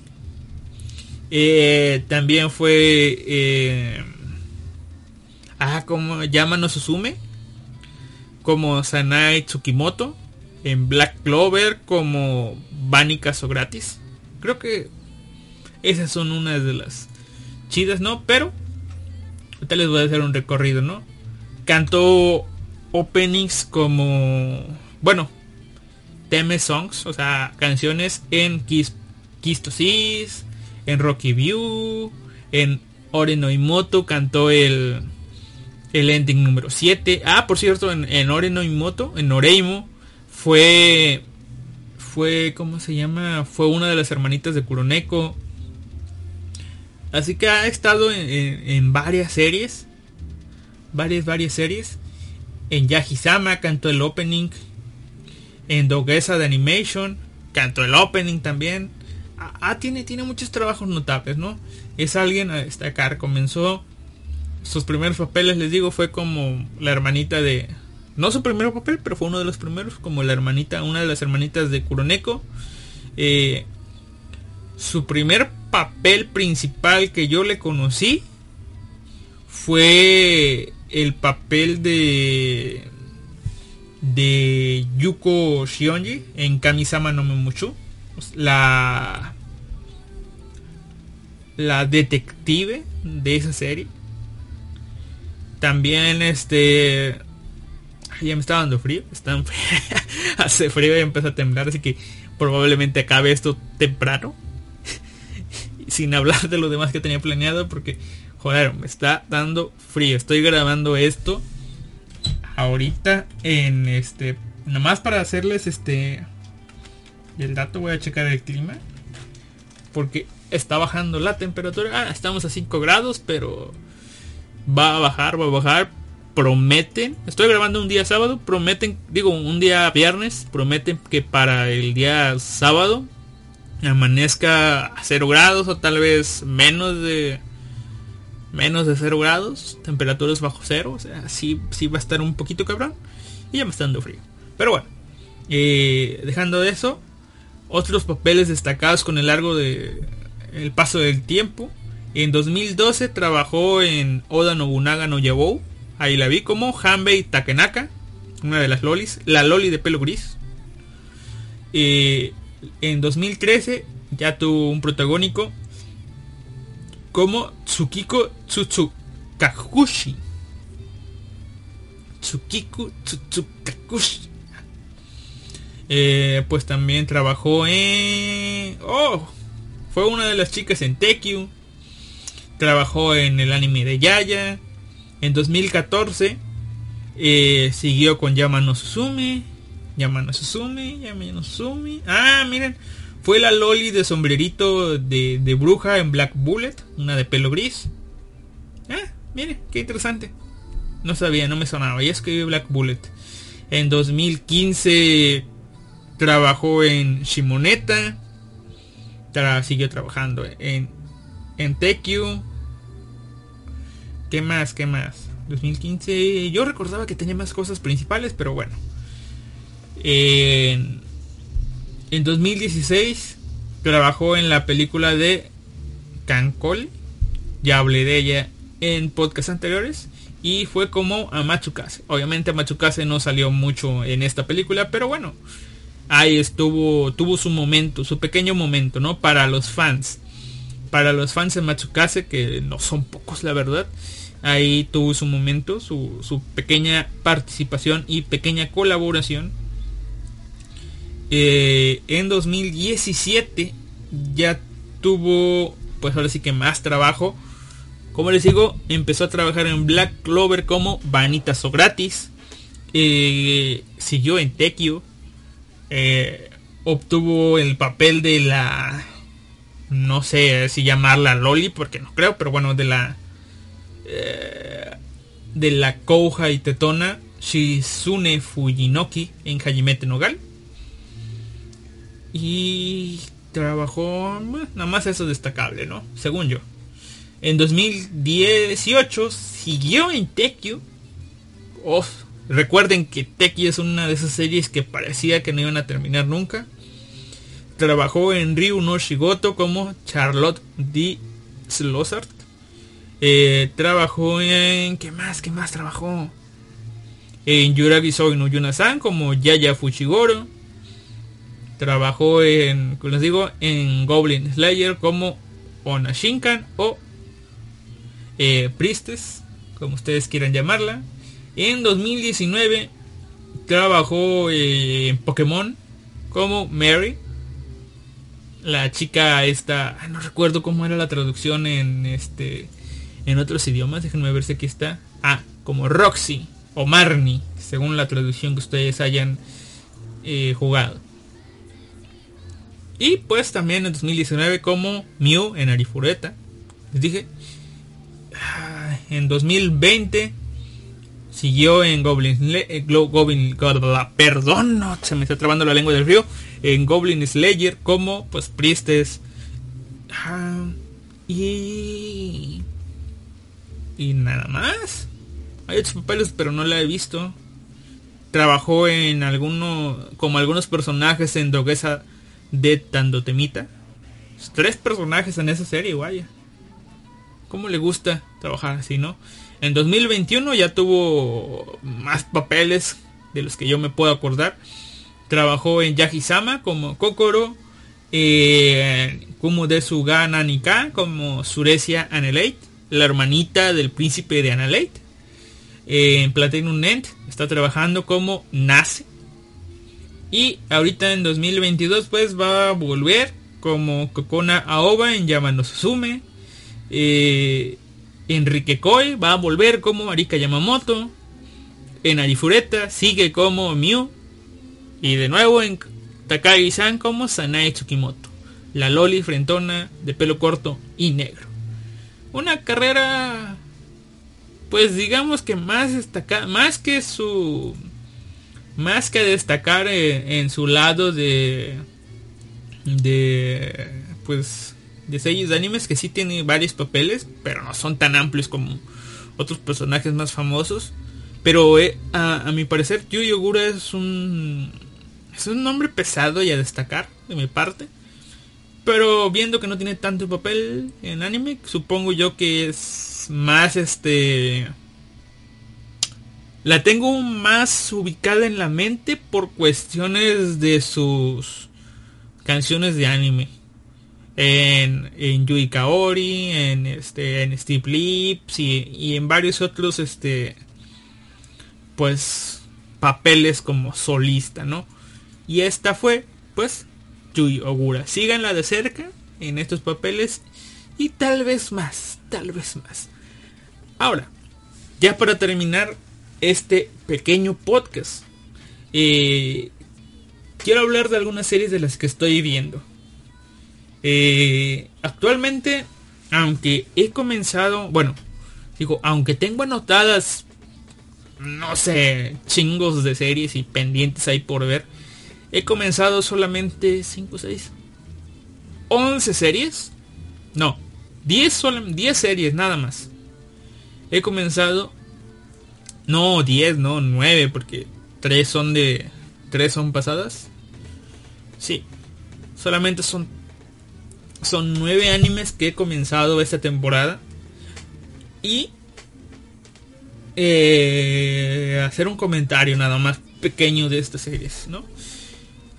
Eh, también fue eh, ah como Yamano Suzume como Sanai Tsukimoto en Black Clover como Bunny Caso gratis creo que esas son unas de las chidas no pero ahorita les voy a hacer un recorrido no cantó openings como bueno theme songs o sea canciones en Kiss en Rocky View, en Oreno cantó el, el ending número 7. Ah, por cierto, en, en en Oreimo, fue, fue, ¿cómo se llama? Fue una de las hermanitas de Kuroneko. Así que ha estado en, varias series. Varias, varias series. En Yahisama cantó el opening. En Dogesa de Animation cantó el opening también ah, tiene, tiene muchos trabajos notables, ¿no? Es alguien a destacar. Comenzó sus primeros papeles, les digo, fue como la hermanita de... No su primer papel, pero fue uno de los primeros, como la hermanita, una de las hermanitas de Kuroneko. Eh, su primer papel principal que yo le conocí fue el papel de de Yuko Shionji en Kamisama no Memuchu la la detective de esa serie. También este ya me está dando frío, está hace frío y empieza a temblar, así que probablemente acabe esto temprano. Sin hablar de lo demás que tenía planeado porque joder, me está dando frío. Estoy grabando esto ahorita en este nomás para hacerles este el dato voy a checar el clima. Porque está bajando la temperatura. Ah, estamos a 5 grados, pero va a bajar, va a bajar. Prometen, estoy grabando un día sábado, prometen, digo un día viernes, prometen que para el día sábado amanezca a 0 grados o tal vez menos de menos de 0 grados, temperaturas bajo cero, o sea, sí, sí va a estar un poquito cabrón y ya me está dando frío. Pero bueno, eh, dejando de eso, otros papeles destacados con el largo de el paso del tiempo. En 2012 trabajó en Oda Nobunaga no Yabou. Ahí la vi como Hanbei Takenaka, una de las lolis, la loli de pelo gris. Eh, en 2013 ya tuvo un protagónico como Tsukiko Tsutsukakushi. Tsukiko Tsutsukakushi. Eh, pues también trabajó en... Oh, fue una de las chicas en Tekyu. Trabajó en el anime de Yaya. En 2014 eh, siguió con Yama no Suzume. Yama no Suzume, Yama no Suzume. Ah, miren. Fue la Loli de sombrerito de, de bruja en Black Bullet. Una de pelo gris. Ah, miren, qué interesante. No sabía, no me sonaba. Ya escribí Black Bullet. En 2015 Trabajó en Shimoneta. siguió trabajando en, en. ¿Qué más? ¿Qué más? 2015. Yo recordaba que tenía más cosas principales, pero bueno. En, en 2016 trabajó en la película de Cancol. Ya hablé de ella en podcasts anteriores. Y fue como Amachukase. Obviamente Amachukase no salió mucho en esta película, pero bueno ahí estuvo, tuvo su momento, su pequeño momento, ¿no? Para los fans. Para los fans de Matsukase, que no son pocos, la verdad. Ahí tuvo su momento, su pequeña participación y pequeña colaboración. Eh, en 2017 ya tuvo pues ahora sí que más trabajo. Como les digo, empezó a trabajar en Black Clover como Vanitas o gratis. Eh, siguió en Tekio. Eh, obtuvo el papel de la... No sé si llamarla Loli, porque no creo, pero bueno, de la... Eh, de la Kouja y Tetona Shizune Fujinoki en Hajimete Nogal. Y trabajó, nada más eso destacable, ¿no? Según yo. En 2018 siguió en Tekio. Oh, recuerden que Tekio es una de esas series que parecía que no iban a terminar nunca. Trabajó en Ryu no Shigoto como Charlotte D. Slossart. Eh, trabajó en... ¿Qué más? ¿Qué más trabajó? En Yuragi Soy no Yunasan como Yaya Fushigoro. Trabajó en, les digo, en Goblin Slayer como Onashinkan o eh, Priestess, como ustedes quieran llamarla. En 2019 trabajó eh, en Pokémon como Mary. La chica esta, no recuerdo cómo era la traducción en este en otros idiomas, déjenme ver si aquí está. Ah, como Roxy o Marnie, según la traducción que ustedes hayan eh, jugado. Y pues también en 2019 como Mew en Arifureta. Les dije. Ah, en 2020 siguió en Goblin, eh, Goblin perdón, no, se me está trabando la lengua del río. En Goblin Slayer como pues Priestess. Ah, y y nada más. Hay otros papeles, pero no la he visto. Trabajó en alguno, como algunos personajes en Droguesa de Tandotemita. Tres personajes en esa serie, vaya. ¿Cómo le gusta trabajar así, no? En 2021 ya tuvo más papeles de los que yo me puedo acordar. Trabajó en Yagisama como Kokoro, eh, como de Sugana Nika como Surecia Anelate, la hermanita del príncipe de Analate. Eh, en Platinum Net está trabajando como Nace y ahorita en 2022 pues va a volver como Kokona Aoba en Yamano Suzume. Eh, Enrique Koi va a volver como Arika Yamamoto. En Arifureta sigue como Mew. Y de nuevo en Takagi-san como Sanae Tsukimoto. La Loli frentona de pelo corto y negro. Una carrera pues digamos que más destacada, más que su más que destacar en, su lado de de pues de series de animes que sí tiene varios papeles pero no son tan amplios como otros personajes más famosos. Pero eh, a, mi parecer Yu Yogura es un es un nombre pesado y a destacar de mi parte. Pero viendo que no tiene tanto papel en anime supongo yo que es más este la tengo más ubicada en la mente por cuestiones de sus canciones de anime. En, en Yui Kaori, en este, en Steve Lips y, en varios otros este pues papeles como solista, ¿no? Y esta fue, pues, Yui Ogura. Síganla de cerca en estos papeles y tal vez más, tal vez más. Ahora, ya para terminar, este pequeño podcast. Quiero hablar de algunas series de las que estoy viendo. Eh, actualmente, aunque he comenzado, bueno, digo, aunque tengo anotadas, no sé, chingos de series y pendientes ahí por ver, he comenzado solamente 5, 6, 11 series. No, 10, 10 series nada más. He comenzado no, 10, no, 9, porque 3 son de... 3 son pasadas. Sí. Solamente son... Son 9 animes que he comenzado esta temporada. Y... Eh, hacer un comentario nada más pequeño de estas series, ¿no?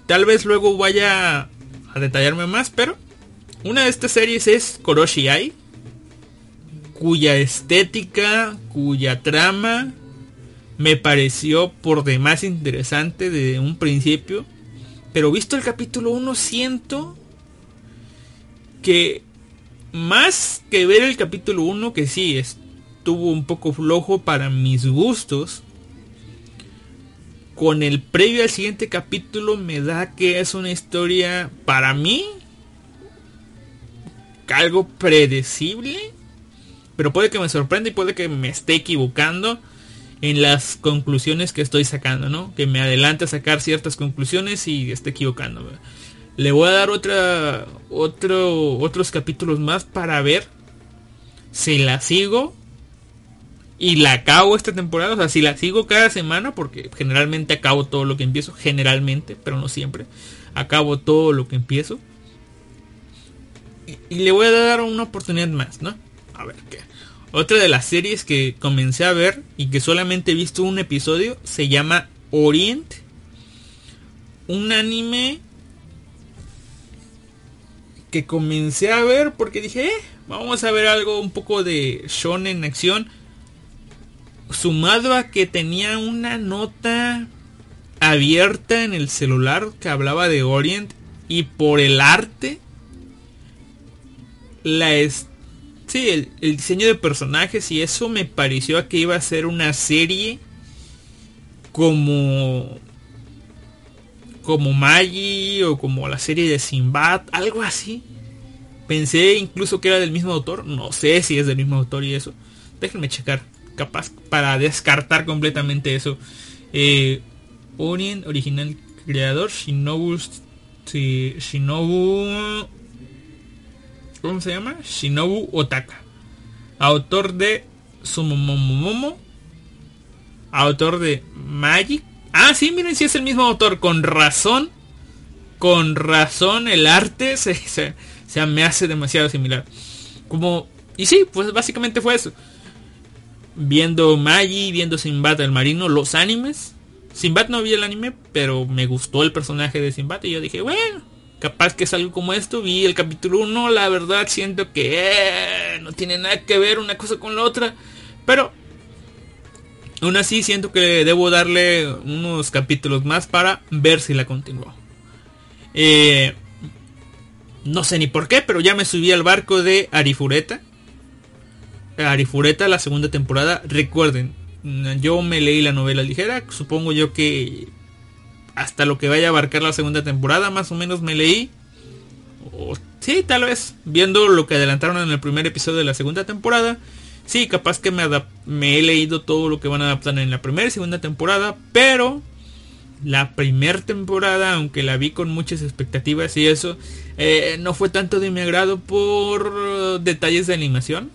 Tal vez luego vaya a detallarme más, pero... Una de estas series es Koroshi Ai cuya estética, cuya trama me pareció por demás interesante de un principio. Pero visto el capítulo 1 siento que más que ver el capítulo 1, que sí, estuvo un poco flojo para mis gustos, con el previo al siguiente capítulo me da que es una historia para mí algo predecible, pero puede que me sorprenda y puede que me esté equivocando en las conclusiones que estoy sacando, ¿no? Que me adelante a sacar ciertas conclusiones y esté equivocando. Le voy a dar otra, otro, otros capítulos más para ver si la sigo y la acabo esta temporada. O sea, si la sigo cada semana, porque generalmente acabo todo lo que empiezo, generalmente, pero no siempre. Acabo todo lo que empiezo. Y, le voy a dar una oportunidad más, ¿no? A ver qué. Otra de las series que comencé a ver y que solamente he visto un episodio se llama Orient. Un anime que comencé a ver porque dije, eh, vamos a ver algo un poco de shonen en acción sumado a que tenía una nota abierta en el celular que hablaba de Orient y por el arte la es sí el, diseño de personajes y eso me pareció que iba a ser una serie como como Maggie o como la serie de Sinbad algo así pensé incluso que era del mismo autor no sé si es del mismo autor y eso déjenme checar capaz para descartar completamente eso. Eh, Orient, original creador, Shinobu, Shinobu, ¿cómo se llama? Shinobu Otaka. Autor de Sumomomomo. Autor de Magic. Ah, sí, miren, si es el mismo autor. Con razón. Con razón el arte se, se, se me hace demasiado similar. Como... Y sí, pues básicamente fue eso viendo Maggie, viendo Sinbad el marino, los animes. Sinbad no vi el anime, pero me gustó el personaje de Sinbad y yo dije, bueno, capaz que es algo como esto. Vi el capítulo 1, la verdad siento que eh, no tiene nada que ver una cosa con la otra. Pero aún así siento que debo darle unos capítulos más para ver si la continúo. Eh, no sé ni por qué, pero ya me subí al barco de Arifureta. Arifureta, la segunda temporada. Recuerden, yo me leí la novela ligera. Supongo yo que hasta lo que vaya a abarcar la segunda temporada, más o menos me leí. O, sí, tal vez. Viendo lo que adelantaron en el primer episodio de la segunda temporada. Sí, capaz que me, me he leído todo lo que van a adaptar en la primera y segunda temporada. Pero la primera temporada, aunque la vi con muchas expectativas y eso, eh, no fue tanto de mi agrado por detalles de animación.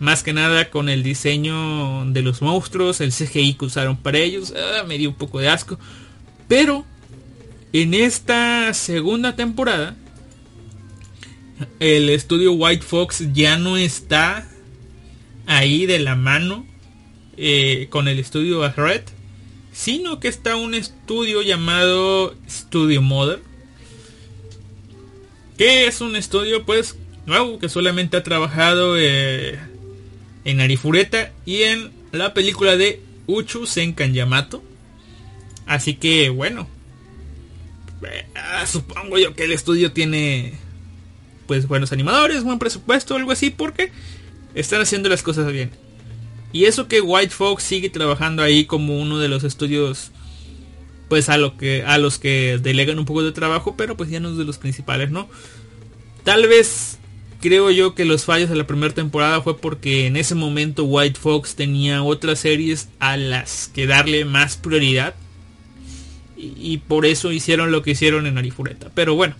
Más que nada con el diseño de los monstruos, el CGI que usaron para ellos, ah, me dio un poco de asco. Pero en esta segunda temporada, el estudio White Fox ya no está ahí de la mano eh, con el estudio Red, sino que está un estudio llamado Studio Mother, que es un estudio pues nuevo que solamente ha trabajado eh, en Arifureta y en la película de Uchu Senkan Yamato. Así que bueno, eh, supongo yo que el estudio tiene pues buenos animadores, buen presupuesto, algo así, porque están haciendo las cosas bien. Y eso que White Fox sigue trabajando ahí como uno de los estudios pues a lo que a los que delegan un poco de trabajo, pero pues ya no es de los principales, ¿no? Tal vez creo yo que los fallos de la primera temporada fue porque en ese momento White Fox tenía otras series a las que darle más prioridad. Y, por eso hicieron lo que hicieron en Arifureta. Pero bueno,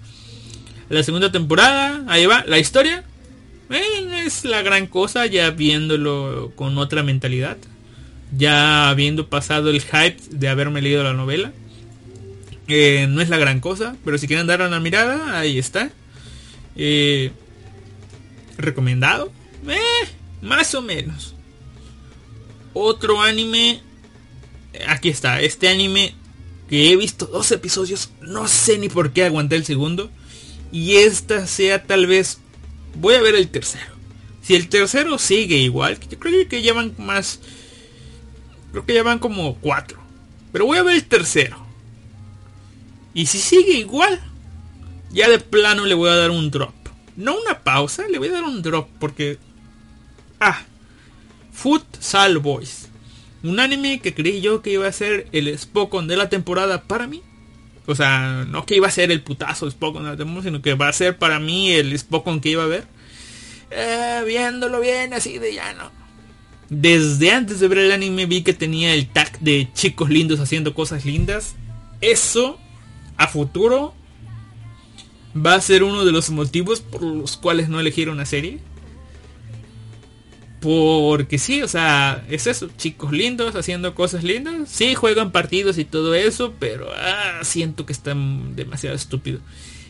la segunda temporada, ahí va, la historia. Eh, es la gran cosa ya viéndolo con otra mentalidad. Ya habiendo pasado el hype de haberme leído la novela. Eh, no es la gran cosa, pero si quieren dar una mirada, ahí está. Eh, recomendado. Eh, más o menos. Otro anime. Aquí está. Este anime que he visto dos episodios. No sé ni por qué aguanté el segundo. Y esta sea tal vez... Voy a ver el tercero. Si el tercero sigue igual. Yo creo que llevan más... Creo que llevan como cuatro. Pero voy a ver el tercero. Y si sigue igual. Ya de plano le voy a dar un drop no una pausa, le voy a dar un drop porque... Ah, Futsal Boys. Un anime que creí yo que iba a ser el Spokon de la temporada para mí. O sea, no que iba a ser el putazo Spokon de la temporada, sino que va a ser para mí el Spokon que iba a ver. Eh, viéndolo bien así de ya no. Desde antes de ver el anime vi que tenía el tag de chicos lindos haciendo cosas lindas. Eso a futuro va a ser uno de los motivos por los cuales no elegir una serie. Porque sí, o sea, es eso, chicos lindos haciendo cosas lindas. Sí, juegan partidos y todo eso, pero ah, siento que están demasiado estúpido.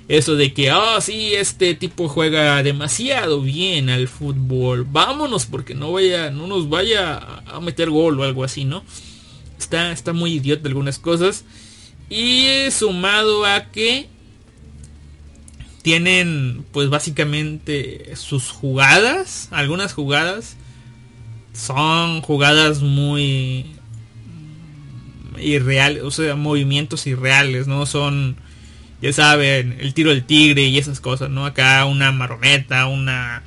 Eso de que, oh, sí, este tipo juega demasiado bien al fútbol. Vámonos porque no vaya, no nos vaya a meter gol o algo así, ¿no? Está, está muy idiota algunas cosas. Y sumado a que tienen pues básicamente sus jugadas, algunas jugadas son jugadas muy irreales, o sea, movimientos irreales, ¿no? Son, ya saben, el tiro del tigre y esas cosas, ¿no? Acá una marometa, una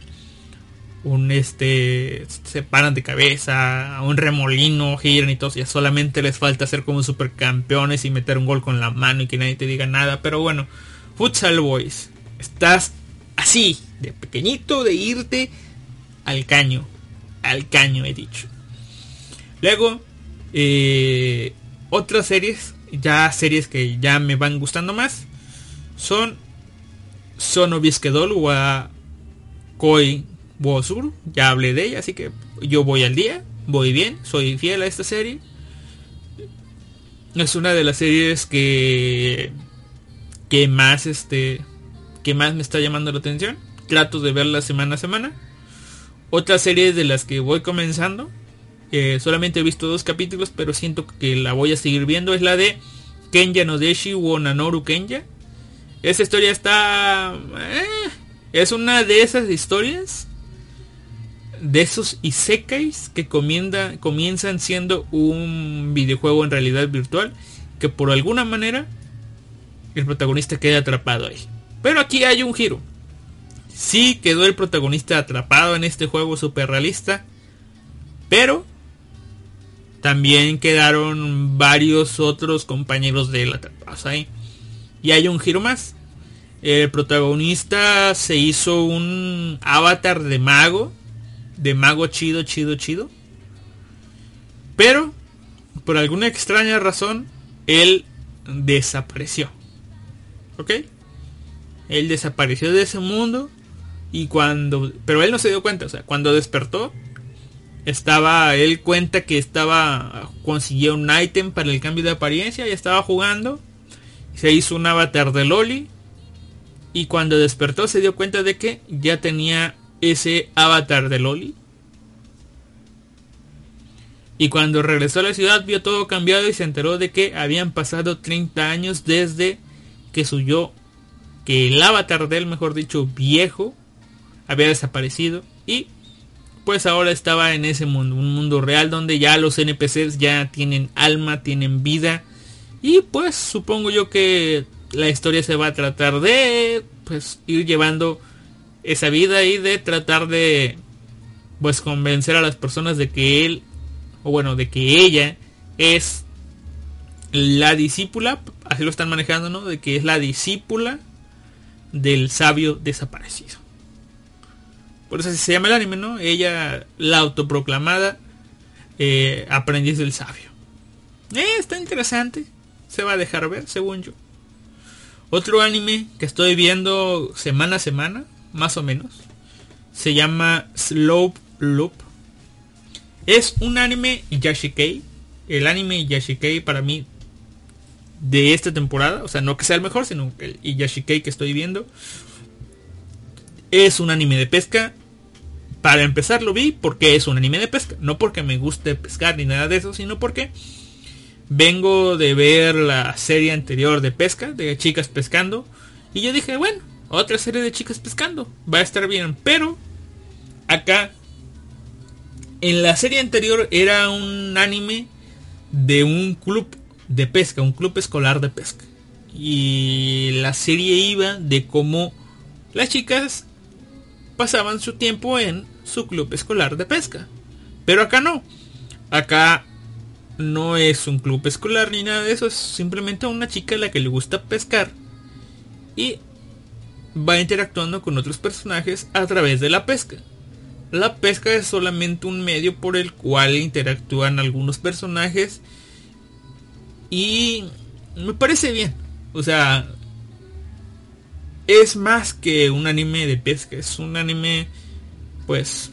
un este se paran de cabeza, un remolino, giran y todo, ya solamente les falta ser como supercampeones y meter un gol con la mano y que nadie te diga nada, pero bueno, Futsal Boys, estás así, de pequeñito, de irte al caño, al caño he dicho. Luego, eh, otras series, ya series que ya me van gustando más, son Sono wa Koi Bosur, ya hablé de ella, así que yo voy al día, voy bien, soy fiel a esta serie. Es una de las series que que más este que más me está llamando la atención. Trato de verla semana a semana. Otra serie de las que voy comenzando. solamente he visto dos capítulos, pero siento que la voy a seguir viendo. Es la de Kenya Nodeshi o Nanoru Kenya. Esa historia está... Eh, es una de esas historias de esos isekais que comienzan siendo un videojuego en realidad virtual que por alguna manera el protagonista queda atrapado ahí. Pero aquí hay un giro. Sí quedó el protagonista atrapado en este juego super realista, pero también quedaron varios otros compañeros de él atrapados ahí. Y hay un giro más. El protagonista se hizo un avatar de mago de mago chido, chido, chido. Pero, por alguna extraña razón, él desapareció. ¿Ok? Él desapareció de ese mundo. Y cuando... Pero él no se dio cuenta. O sea, cuando despertó, estaba... Él cuenta que estaba... Consiguió un ítem para el cambio de apariencia. Y estaba jugando. Se hizo un avatar de Loli. Y cuando despertó se dio cuenta de que ya tenía ese avatar de Loli. Y cuando regresó a la ciudad vio todo cambiado y se enteró de que habían pasado 30 años desde que su yo, que el avatar de él, mejor dicho, viejo, había desaparecido. Y pues ahora estaba en ese mundo, un mundo real donde ya los NPCs ya tienen alma, tienen vida. Y pues supongo yo que la historia se va a tratar de pues ir llevando esa vida y de tratar de pues convencer a las personas de que él o bueno de que ella es la discípula así lo están manejando no de que es la discípula del sabio desaparecido por eso se llama el anime no ella la autoproclamada eh, aprendiz del sabio eh, está interesante se va a dejar ver según yo otro anime que estoy viendo semana a semana más o menos. Se llama Slope Loop. Es un anime Yashikei. El anime Yashikei para mí de esta temporada, o sea, no que sea el mejor, sino el Yashikei que estoy viendo. Es un anime de pesca. Para empezar lo vi porque es un anime de pesca. No porque me guste pescar ni nada de eso, sino porque vengo de ver la serie anterior de pesca, de chicas pescando. Y yo dije, bueno, otra serie de chicas pescando. Va a estar bien. Pero acá, en la serie anterior era un anime de un club de pesca, un club escolar de pesca. Y la serie iba de cómo las chicas pasaban su tiempo en su club escolar de pesca. Pero acá no. Acá no es un club escolar ni nada de eso. Es simplemente una chica a la que le gusta pescar. Y va interactuando con otros personajes a través de la pesca. La pesca es solamente un medio por el cual interactúan algunos personajes. Y me parece bien. O sea, es más que un anime de pesca. Es un anime, pues,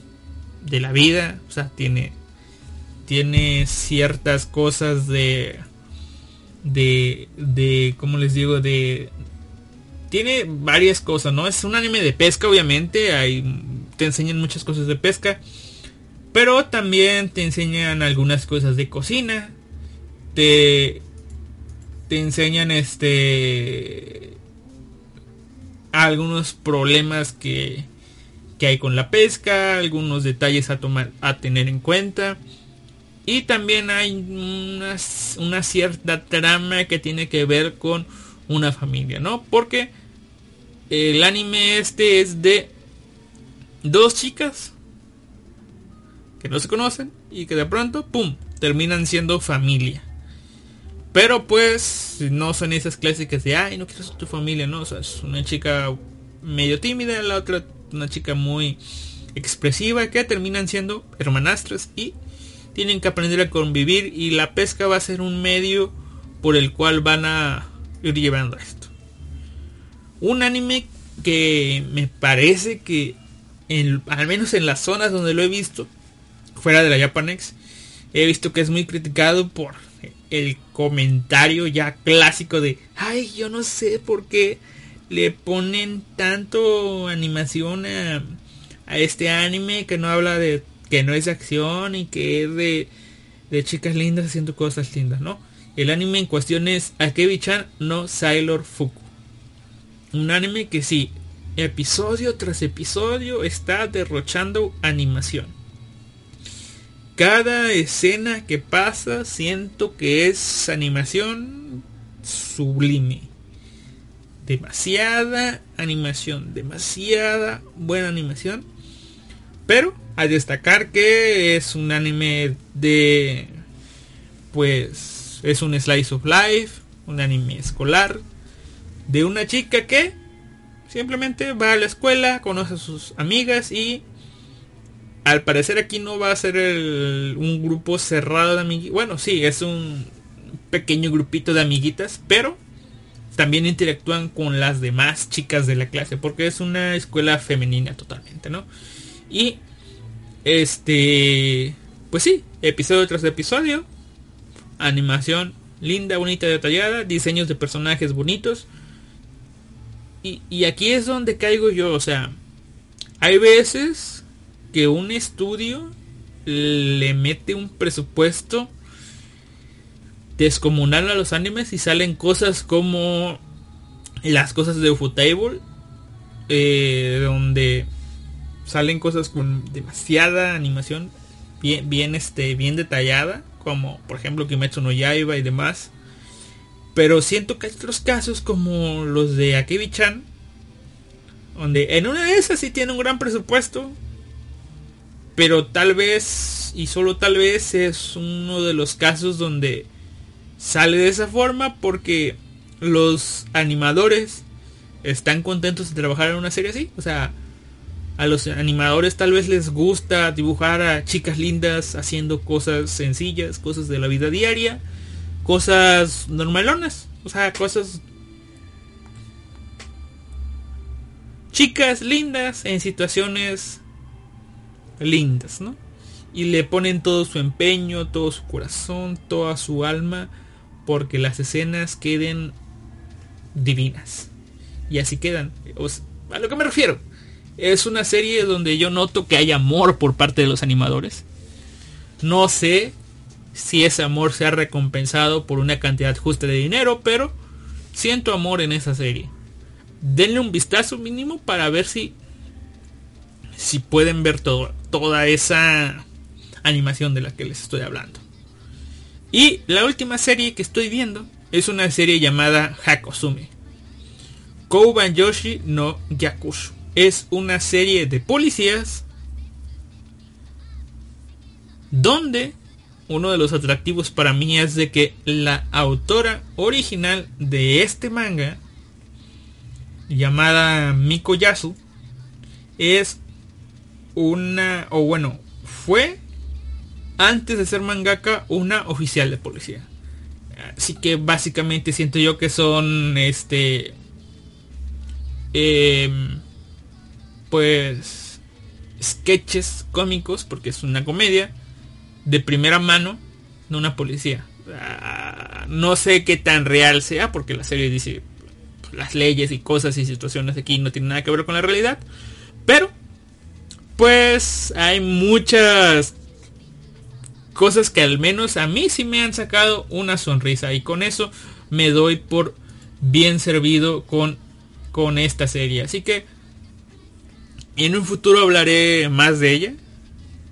de la vida. O sea, tiene, tiene ciertas cosas de, de, de, ¿cómo les digo? De, tiene varias cosas, ¿no? Es un anime de pesca, obviamente. Hay, te enseñan muchas cosas de pesca. Pero también te enseñan algunas cosas de cocina. Te, te enseñan este algunos problemas que, que hay con la pesca, algunos detalles a tomar a tener en cuenta. Y también hay una, una cierta trama que tiene que ver con una familia, ¿no? Porque el anime este es de dos chicas que no se conocen y que de pronto, ¡pum!, terminan siendo familia. Pero pues no son esas clásicas de, ay, no quiero ser tu familia, no, o sea, es una chica medio tímida, la otra una chica muy expresiva que terminan siendo hermanastras y tienen que aprender a convivir y la pesca va a ser un medio por el cual van a ir llevando esto. Un anime que me parece que al menos en las zonas donde lo he visto, fuera de la Japanex, he visto que es muy criticado por el comentario ya clásico de, ay, yo no sé por qué le ponen tanto animación a, a este anime que no habla de que no es de acción y que es de, de chicas lindas haciendo cosas lindas, ¿no? El anime en cuestión es Akebi-chan no Sailor Fuku. Un anime que sí, episodio tras episodio está derrochando animación. Cada escena que pasa siento que es animación sublime. Demasiada animación, demasiada buena animación. Pero a destacar que es un anime de pues es un slice of life, un anime escolar de una chica que simplemente va a la escuela, conoce a sus amigas y al parecer aquí no va a ser un grupo cerrado de amiguitas. Bueno, sí, es un pequeño grupito de amiguitas, pero también interactúan con las demás chicas de la clase, porque es una escuela femenina totalmente, ¿no? Y este, pues sí, episodio tras episodio. Animación linda, bonita, detallada. Diseños de personajes bonitos. Y, y aquí es donde caigo yo. O sea, hay veces que un estudio le mete un presupuesto descomunal a los animes y salen cosas como las cosas de Ufotable. Eh, donde salen cosas con demasiada animación bien, bien, este, bien detallada, como por ejemplo Kimetsu no Yaiba y demás. Pero siento que hay otros casos como los de Akebi-chan, donde en una de esas sí tiene un gran presupuesto, pero tal vez, y solo tal vez, es uno de los casos donde sale de esa forma porque los animadores están contentos de trabajar en una serie así. O sea, a los animadores tal vez les gusta dibujar a chicas lindas haciendo cosas sencillas, cosas de la vida diaria, cosas normalonas, o sea, cosas chicas lindas en situaciones lindas, ¿no? Y le ponen todo su empeño, todo su corazón, toda su alma, porque las escenas queden divinas. Y así quedan. a lo que me refiero es una serie donde yo noto que hay amor por parte de los animadores. No sé si ese amor se ha recompensado por una cantidad justa de dinero, pero siento amor en esa serie. Denle un vistazo mínimo para ver si si pueden ver toda esa animación de la que les estoy hablando. Y la última serie que estoy viendo es una serie llamada Hakosume. Kouban Yoshi no Yakushu es una serie de policías donde uno de los atractivos para mí es de que la autora original de este manga llamada Miko Yasu es una o bueno fue antes de ser mangaka una oficial de policía. Así que básicamente siento yo que son este em, pues sketches cómicos porque es una comedia de primera mano de una policía. Ah, no sé qué tan real sea porque la serie dice las leyes y cosas y situaciones aquí no tienen nada que ver con la realidad pero pues hay muchas cosas que al menos a mí sí me han sacado una sonrisa y con eso me doy por bien servido con, con esta serie. Así que en un futuro hablaré más de ella.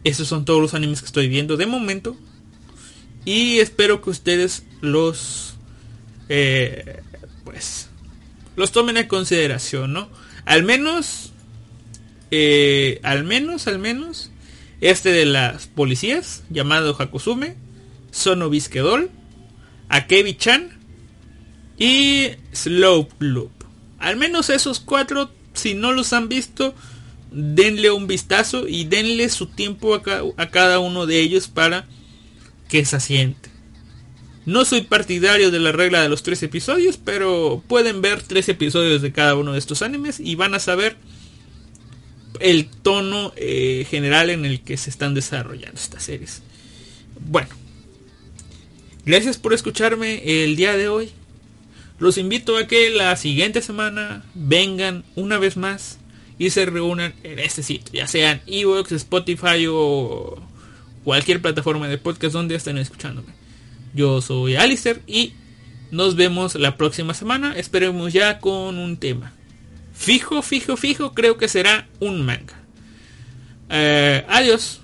Esos son todos los animes que estoy viendo de momento. Y espero que ustedes los... Eh, pues... Los tomen en consideración, ¿no? Al menos... Eh, al menos, al menos este de las policías, llamado Hakusume, Sono Bisquedol, Akebi-chan y Slow Loop. Al menos esos cuatro, si no los han visto, denle un vistazo y denle su tiempo a, cada uno de ellos para que se asiente. No soy partidario de la regla de los tres episodios, pero pueden ver tres episodios de cada uno de estos animes y van a saber el tono eh, general en el que se están desarrollando estas series. Bueno, gracias por escucharme el día de hoy. Los invito a que la siguiente semana vengan una vez más y se reúnan en este sitio, ya sean Evox, Spotify o cualquier plataforma de podcast donde estén escuchándome. Yo soy Alistair y nos vemos la próxima semana. Esperemos ya con un tema fijo, fijo, fijo, creo que será un manga. Eh, adiós.